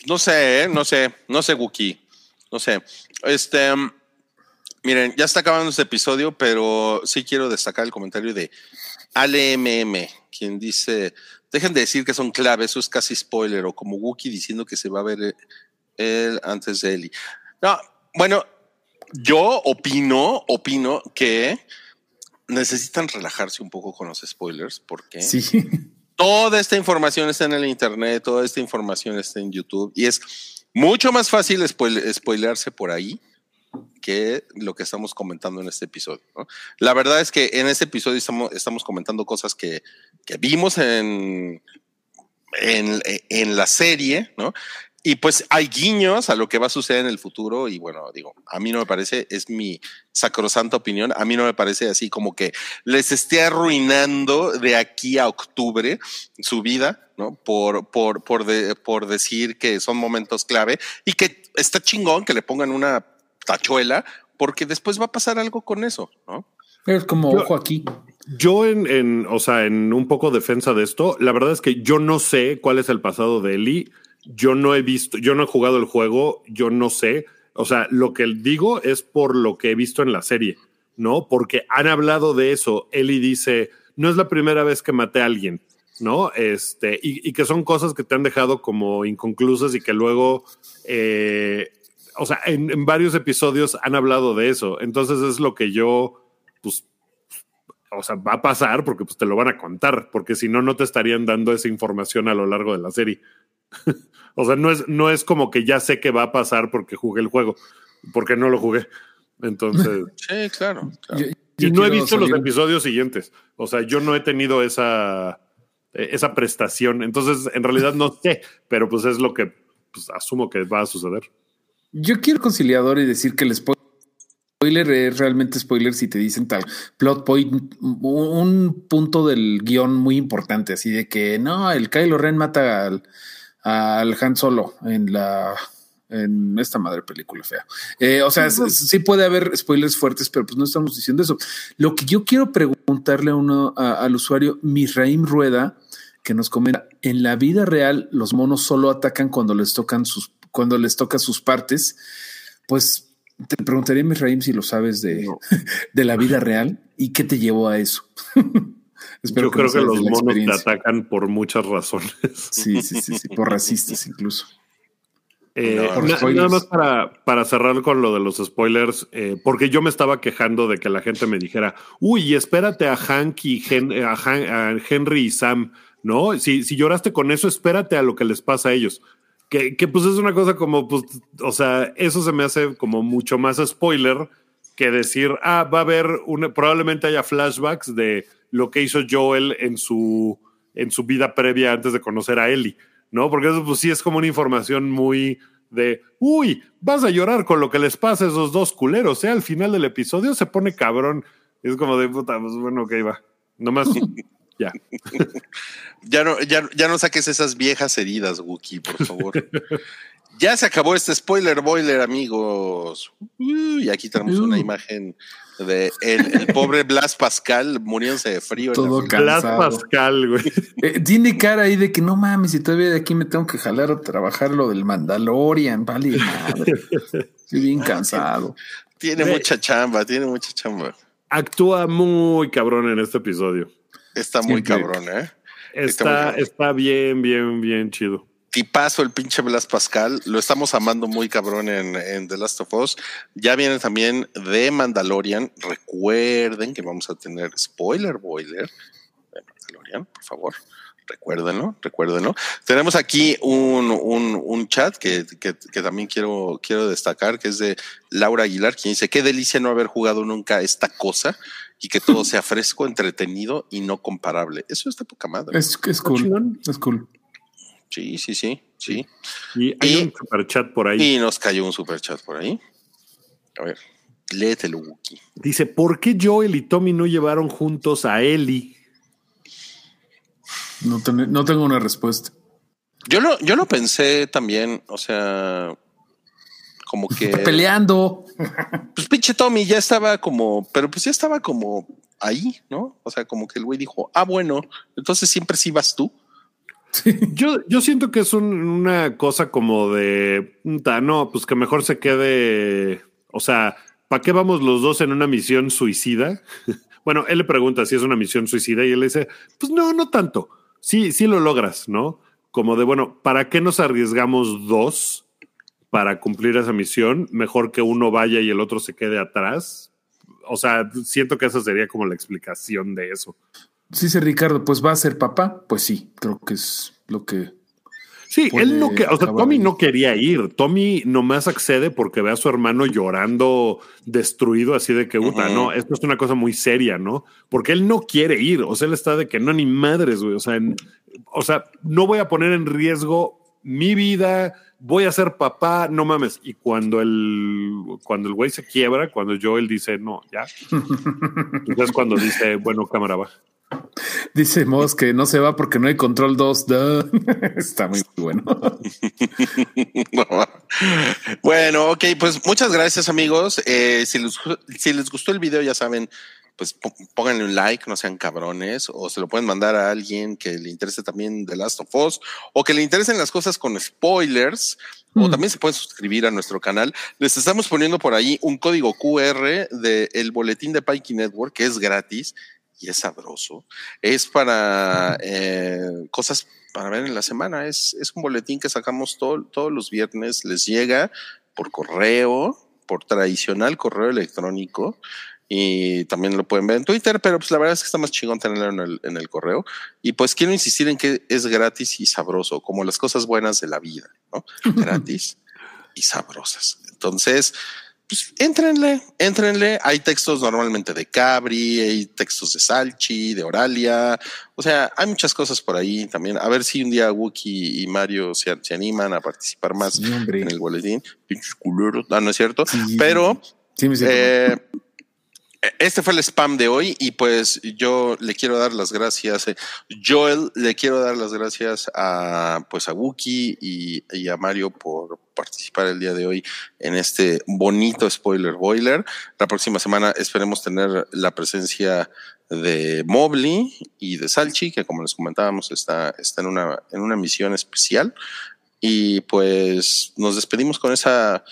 No sé, ¿eh? no sé, no sé, Wookie no sé. Este, miren, ya está acabando este episodio, pero sí quiero destacar el comentario de ALMM, quien dice, dejen de decir que son claves, eso es casi spoiler, o como Wookie diciendo que se va a ver él antes de Eli. No, bueno, yo opino, opino que necesitan relajarse un poco con los spoilers, porque sí. toda esta información está en el internet, toda esta información está en YouTube y es mucho más fácil spoilearse por ahí que lo que estamos comentando en este episodio. La verdad es que en este episodio estamos, comentando cosas que, vimos en, en, la serie, ¿no? Y pues hay guiños a lo que va a suceder en el futuro y bueno, digo, a mí no me parece, es mi sacrosanta opinión, a mí no me parece así como que les esté arruinando de aquí a octubre su vida, ¿no? Por, por, por, por decir que son momentos clave y que está chingón que le pongan una tachuela porque después va a pasar algo con eso, ¿no? Es como ojo aquí. Yo en, en, o sea, en un poco defensa de esto, la verdad es que yo no sé cuál es el pasado de Eli yo no he visto, yo no he jugado el juego, yo no sé. O sea, lo que digo es por lo que he visto en la serie, ¿no? Porque han hablado de eso. Eli dice, no es la primera vez que maté a alguien, ¿no? Este, y, que son cosas que te han dejado como inconclusas y que luego, eh, o sea, en, en, varios episodios han hablado de eso. Entonces es lo que yo, pues, o sea, va a pasar porque pues te lo van a contar, porque si no, no te estarían dando esa información a lo largo de la serie. o sea, no es, no es como que ya sé que va a pasar porque jugué el juego, porque no lo jugué. Entonces. Sí, claro. y no he visto los episodios siguientes. O sea, yo no he tenido esa, esa prestación. Entonces, en realidad no sé, pero pues es lo que pues, asumo que va a suceder. Yo quiero conciliador y decir que el spoiler es realmente spoiler si te dicen tal plot point, un punto del guion muy importante, así de que no, el Kylo Ren mata al al Han Solo en la en esta madre película fea. Eh, o sea, sí puede haber spoilers fuertes, pero pues no estamos diciendo eso. Lo que yo quiero preguntarle a uno al usuario Misraim Rueda, que nos comenta, en la vida real los monos solo atacan cuando les tocan sus cuando les toca sus partes. Pues te preguntaría Misraim si lo sabes de, de la vida real y qué te llevó a eso. Yo creo que los monos te atacan por muchas razones. Sí, sí, sí, sí por racistas incluso. Eh, nada más para, para, cerrar con lo de los spoilers, eh, porque yo me estaba quejando de que la gente me dijera, uy, espérate a Hank y a, Henry y Sam, ¿no? Si, si lloraste con eso, espérate a lo que les pasa a ellos. Que, que, pues es una cosa como, pues, o sea, eso se me hace como mucho más spoiler que decir, ah, va a haber, una, probablemente haya flashbacks de lo que hizo Joel en su, en su vida previa antes de conocer a Ellie, ¿no? Porque eso pues sí es como una información muy de, uy, vas a llorar con lo que les pasa a esos dos culeros, ¿eh? Al final del episodio se pone cabrón. Es como de puta, pues bueno, ok, va. Nomás, ya. ya, no, ya, ya no saques esas viejas heridas, Wookie, por favor. ya se acabó este spoiler boiler, amigos. y aquí tenemos una imagen de el, pobre Blas Pascal muriéndose de frío. Todo Blas Pascal, güey. Eh, tiene cara ahí de que no mames, si todavía de aquí me tengo que jalar a trabajar lo del Mandalorian, vale madre. Estoy bien cansado. Tiene mucha chamba, tiene mucha chamba. Actúa muy cabrón en este episodio. Está muy cabrón, ¿eh? Está, está, bien, bien, bien chido. Tipazo el pinche Blas Pascal. Lo estamos amando muy cabrón en, en, The Last of Us. Ya viene también de Mandalorian. Recuerden que vamos a tener spoiler boiler de Mandalorian, por favor. Recuérdenlo, recuérdenlo. Tenemos aquí un, un, un chat que, que, que, también quiero, quiero destacar, que es de Laura Aguilar, quien dice, qué delicia no haber jugado nunca esta cosa y que todo sea fresco, entretenido y no comparable. Eso está poca madre. Es, es cool. Es cool. Sí, sí, sí, sí. Y hay y, un superchat por ahí. Y nos cayó un superchat por ahí. A ver, léetelo, Wookie. Dice, ¿por qué Joel y Tommy no llevaron juntos a Ellie? No, ten, no tengo una respuesta. Yo lo, yo lo pensé también, o sea, como que... Está peleando. Pues pinche Tommy ya estaba como, pero pues ya estaba como ahí, ¿no? O sea, como que el güey dijo, ah, bueno, entonces siempre sí vas tú. Yo, yo siento que es un, una cosa como de, no, pues que mejor se quede, o sea, ¿para qué vamos los dos en una misión suicida? bueno, él le pregunta si es una misión suicida y él le dice, pues no, no tanto. Sí, sí lo logras, ¿no? Como de, bueno, ¿para qué nos arriesgamos dos para cumplir esa misión? Mejor que uno vaya y el otro se quede atrás. O sea, siento que esa sería como la explicación de eso. Sí, sí, Ricardo, pues va a ser papá. Pues sí, creo que es lo que. Sí, él no que, o sea, Tommy no quería ir. Tommy nomás accede porque ve a su hermano llorando destruido, así de que, puta, uh -huh. no, esto es una cosa muy seria, ¿no? Porque él no quiere ir. O sea, él está de que no, ni madres, güey. O sea, en, o sea, no voy a poner en riesgo mi vida, voy a ser papá, no mames. Y cuando el, cuando el güey se quiebra, cuando Joel dice, no, ya. Entonces cuando dice, bueno, cámara baja. Dice Moss que no se va porque no hay control 2. Está muy bueno. bueno, ok, pues muchas gracias amigos. Eh, si, les, si les gustó el video, ya saben, pues pónganle un like, no sean cabrones, o se lo pueden mandar a alguien que le interese también The Last of Us, o que le interesen las cosas con spoilers, mm. o también se pueden suscribir a nuestro canal. Les estamos poniendo por ahí un código QR del el boletín de Pikey Network, que es gratis y es sabroso. Es para eh, cosas para ver en la semana. Es, es un boletín que sacamos todo, todos los viernes. Les llega por correo, por tradicional correo electrónico. Y también lo pueden ver en Twitter, pero pues la verdad es que está más chingón tenerlo en el, en el correo. Y pues quiero insistir en que es gratis y sabroso, como las cosas buenas de la vida, ¿no? Gratis y sabrosas. Entonces, pues éntrenle, éntrenle. Hay textos normalmente de Cabri, hay textos de Salchi, de Oralia. O sea, hay muchas cosas por ahí también. A ver si un día Wookie y Mario se, se animan a participar más sí, en el boletín. Pinches culeros. Ah, no es cierto. Sí, Pero sí, eh, este fue el spam de hoy y pues yo le quiero dar las gracias, eh, Joel, le quiero dar las gracias a pues a Wookie y, y, a Mario por participar el día de hoy en este bonito spoiler boiler. La próxima semana esperemos tener la presencia de Mobley y de Salchi, que como les comentábamos está, está en, una, en una misión especial. Y pues nos despedimos con esa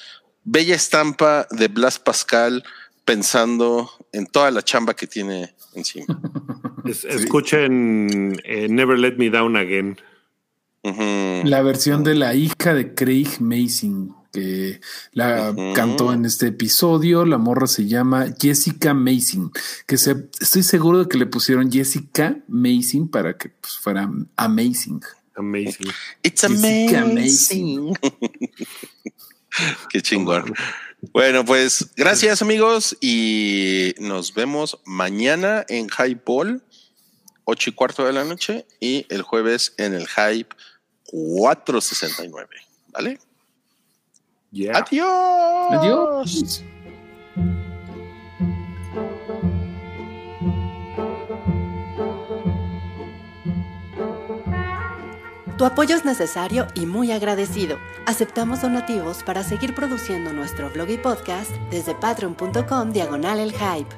bella estampa de Blas Pascal pensando en toda la chamba que tiene encima. Escuchen eh, Never Let Me Down Again. Uh -huh. La versión de la hija de Craig Mason, que la uh -huh. cantó en este episodio. La morra se llama Jessica Mason, que se, estoy seguro de que le pusieron Jessica Mason para que pues, fuera amazing. Amazing. It's Jessica amazing. Qué chingón. Bueno, pues gracias amigos y nos vemos mañana en Hype Ball, 8 y cuarto de la noche y el jueves en el Hype 469. ¿Vale? Yeah. Adiós. Adiós. Tu apoyo es necesario y muy agradecido. Aceptamos donativos para seguir produciendo nuestro blog y podcast desde patreon.com diagonal el hype.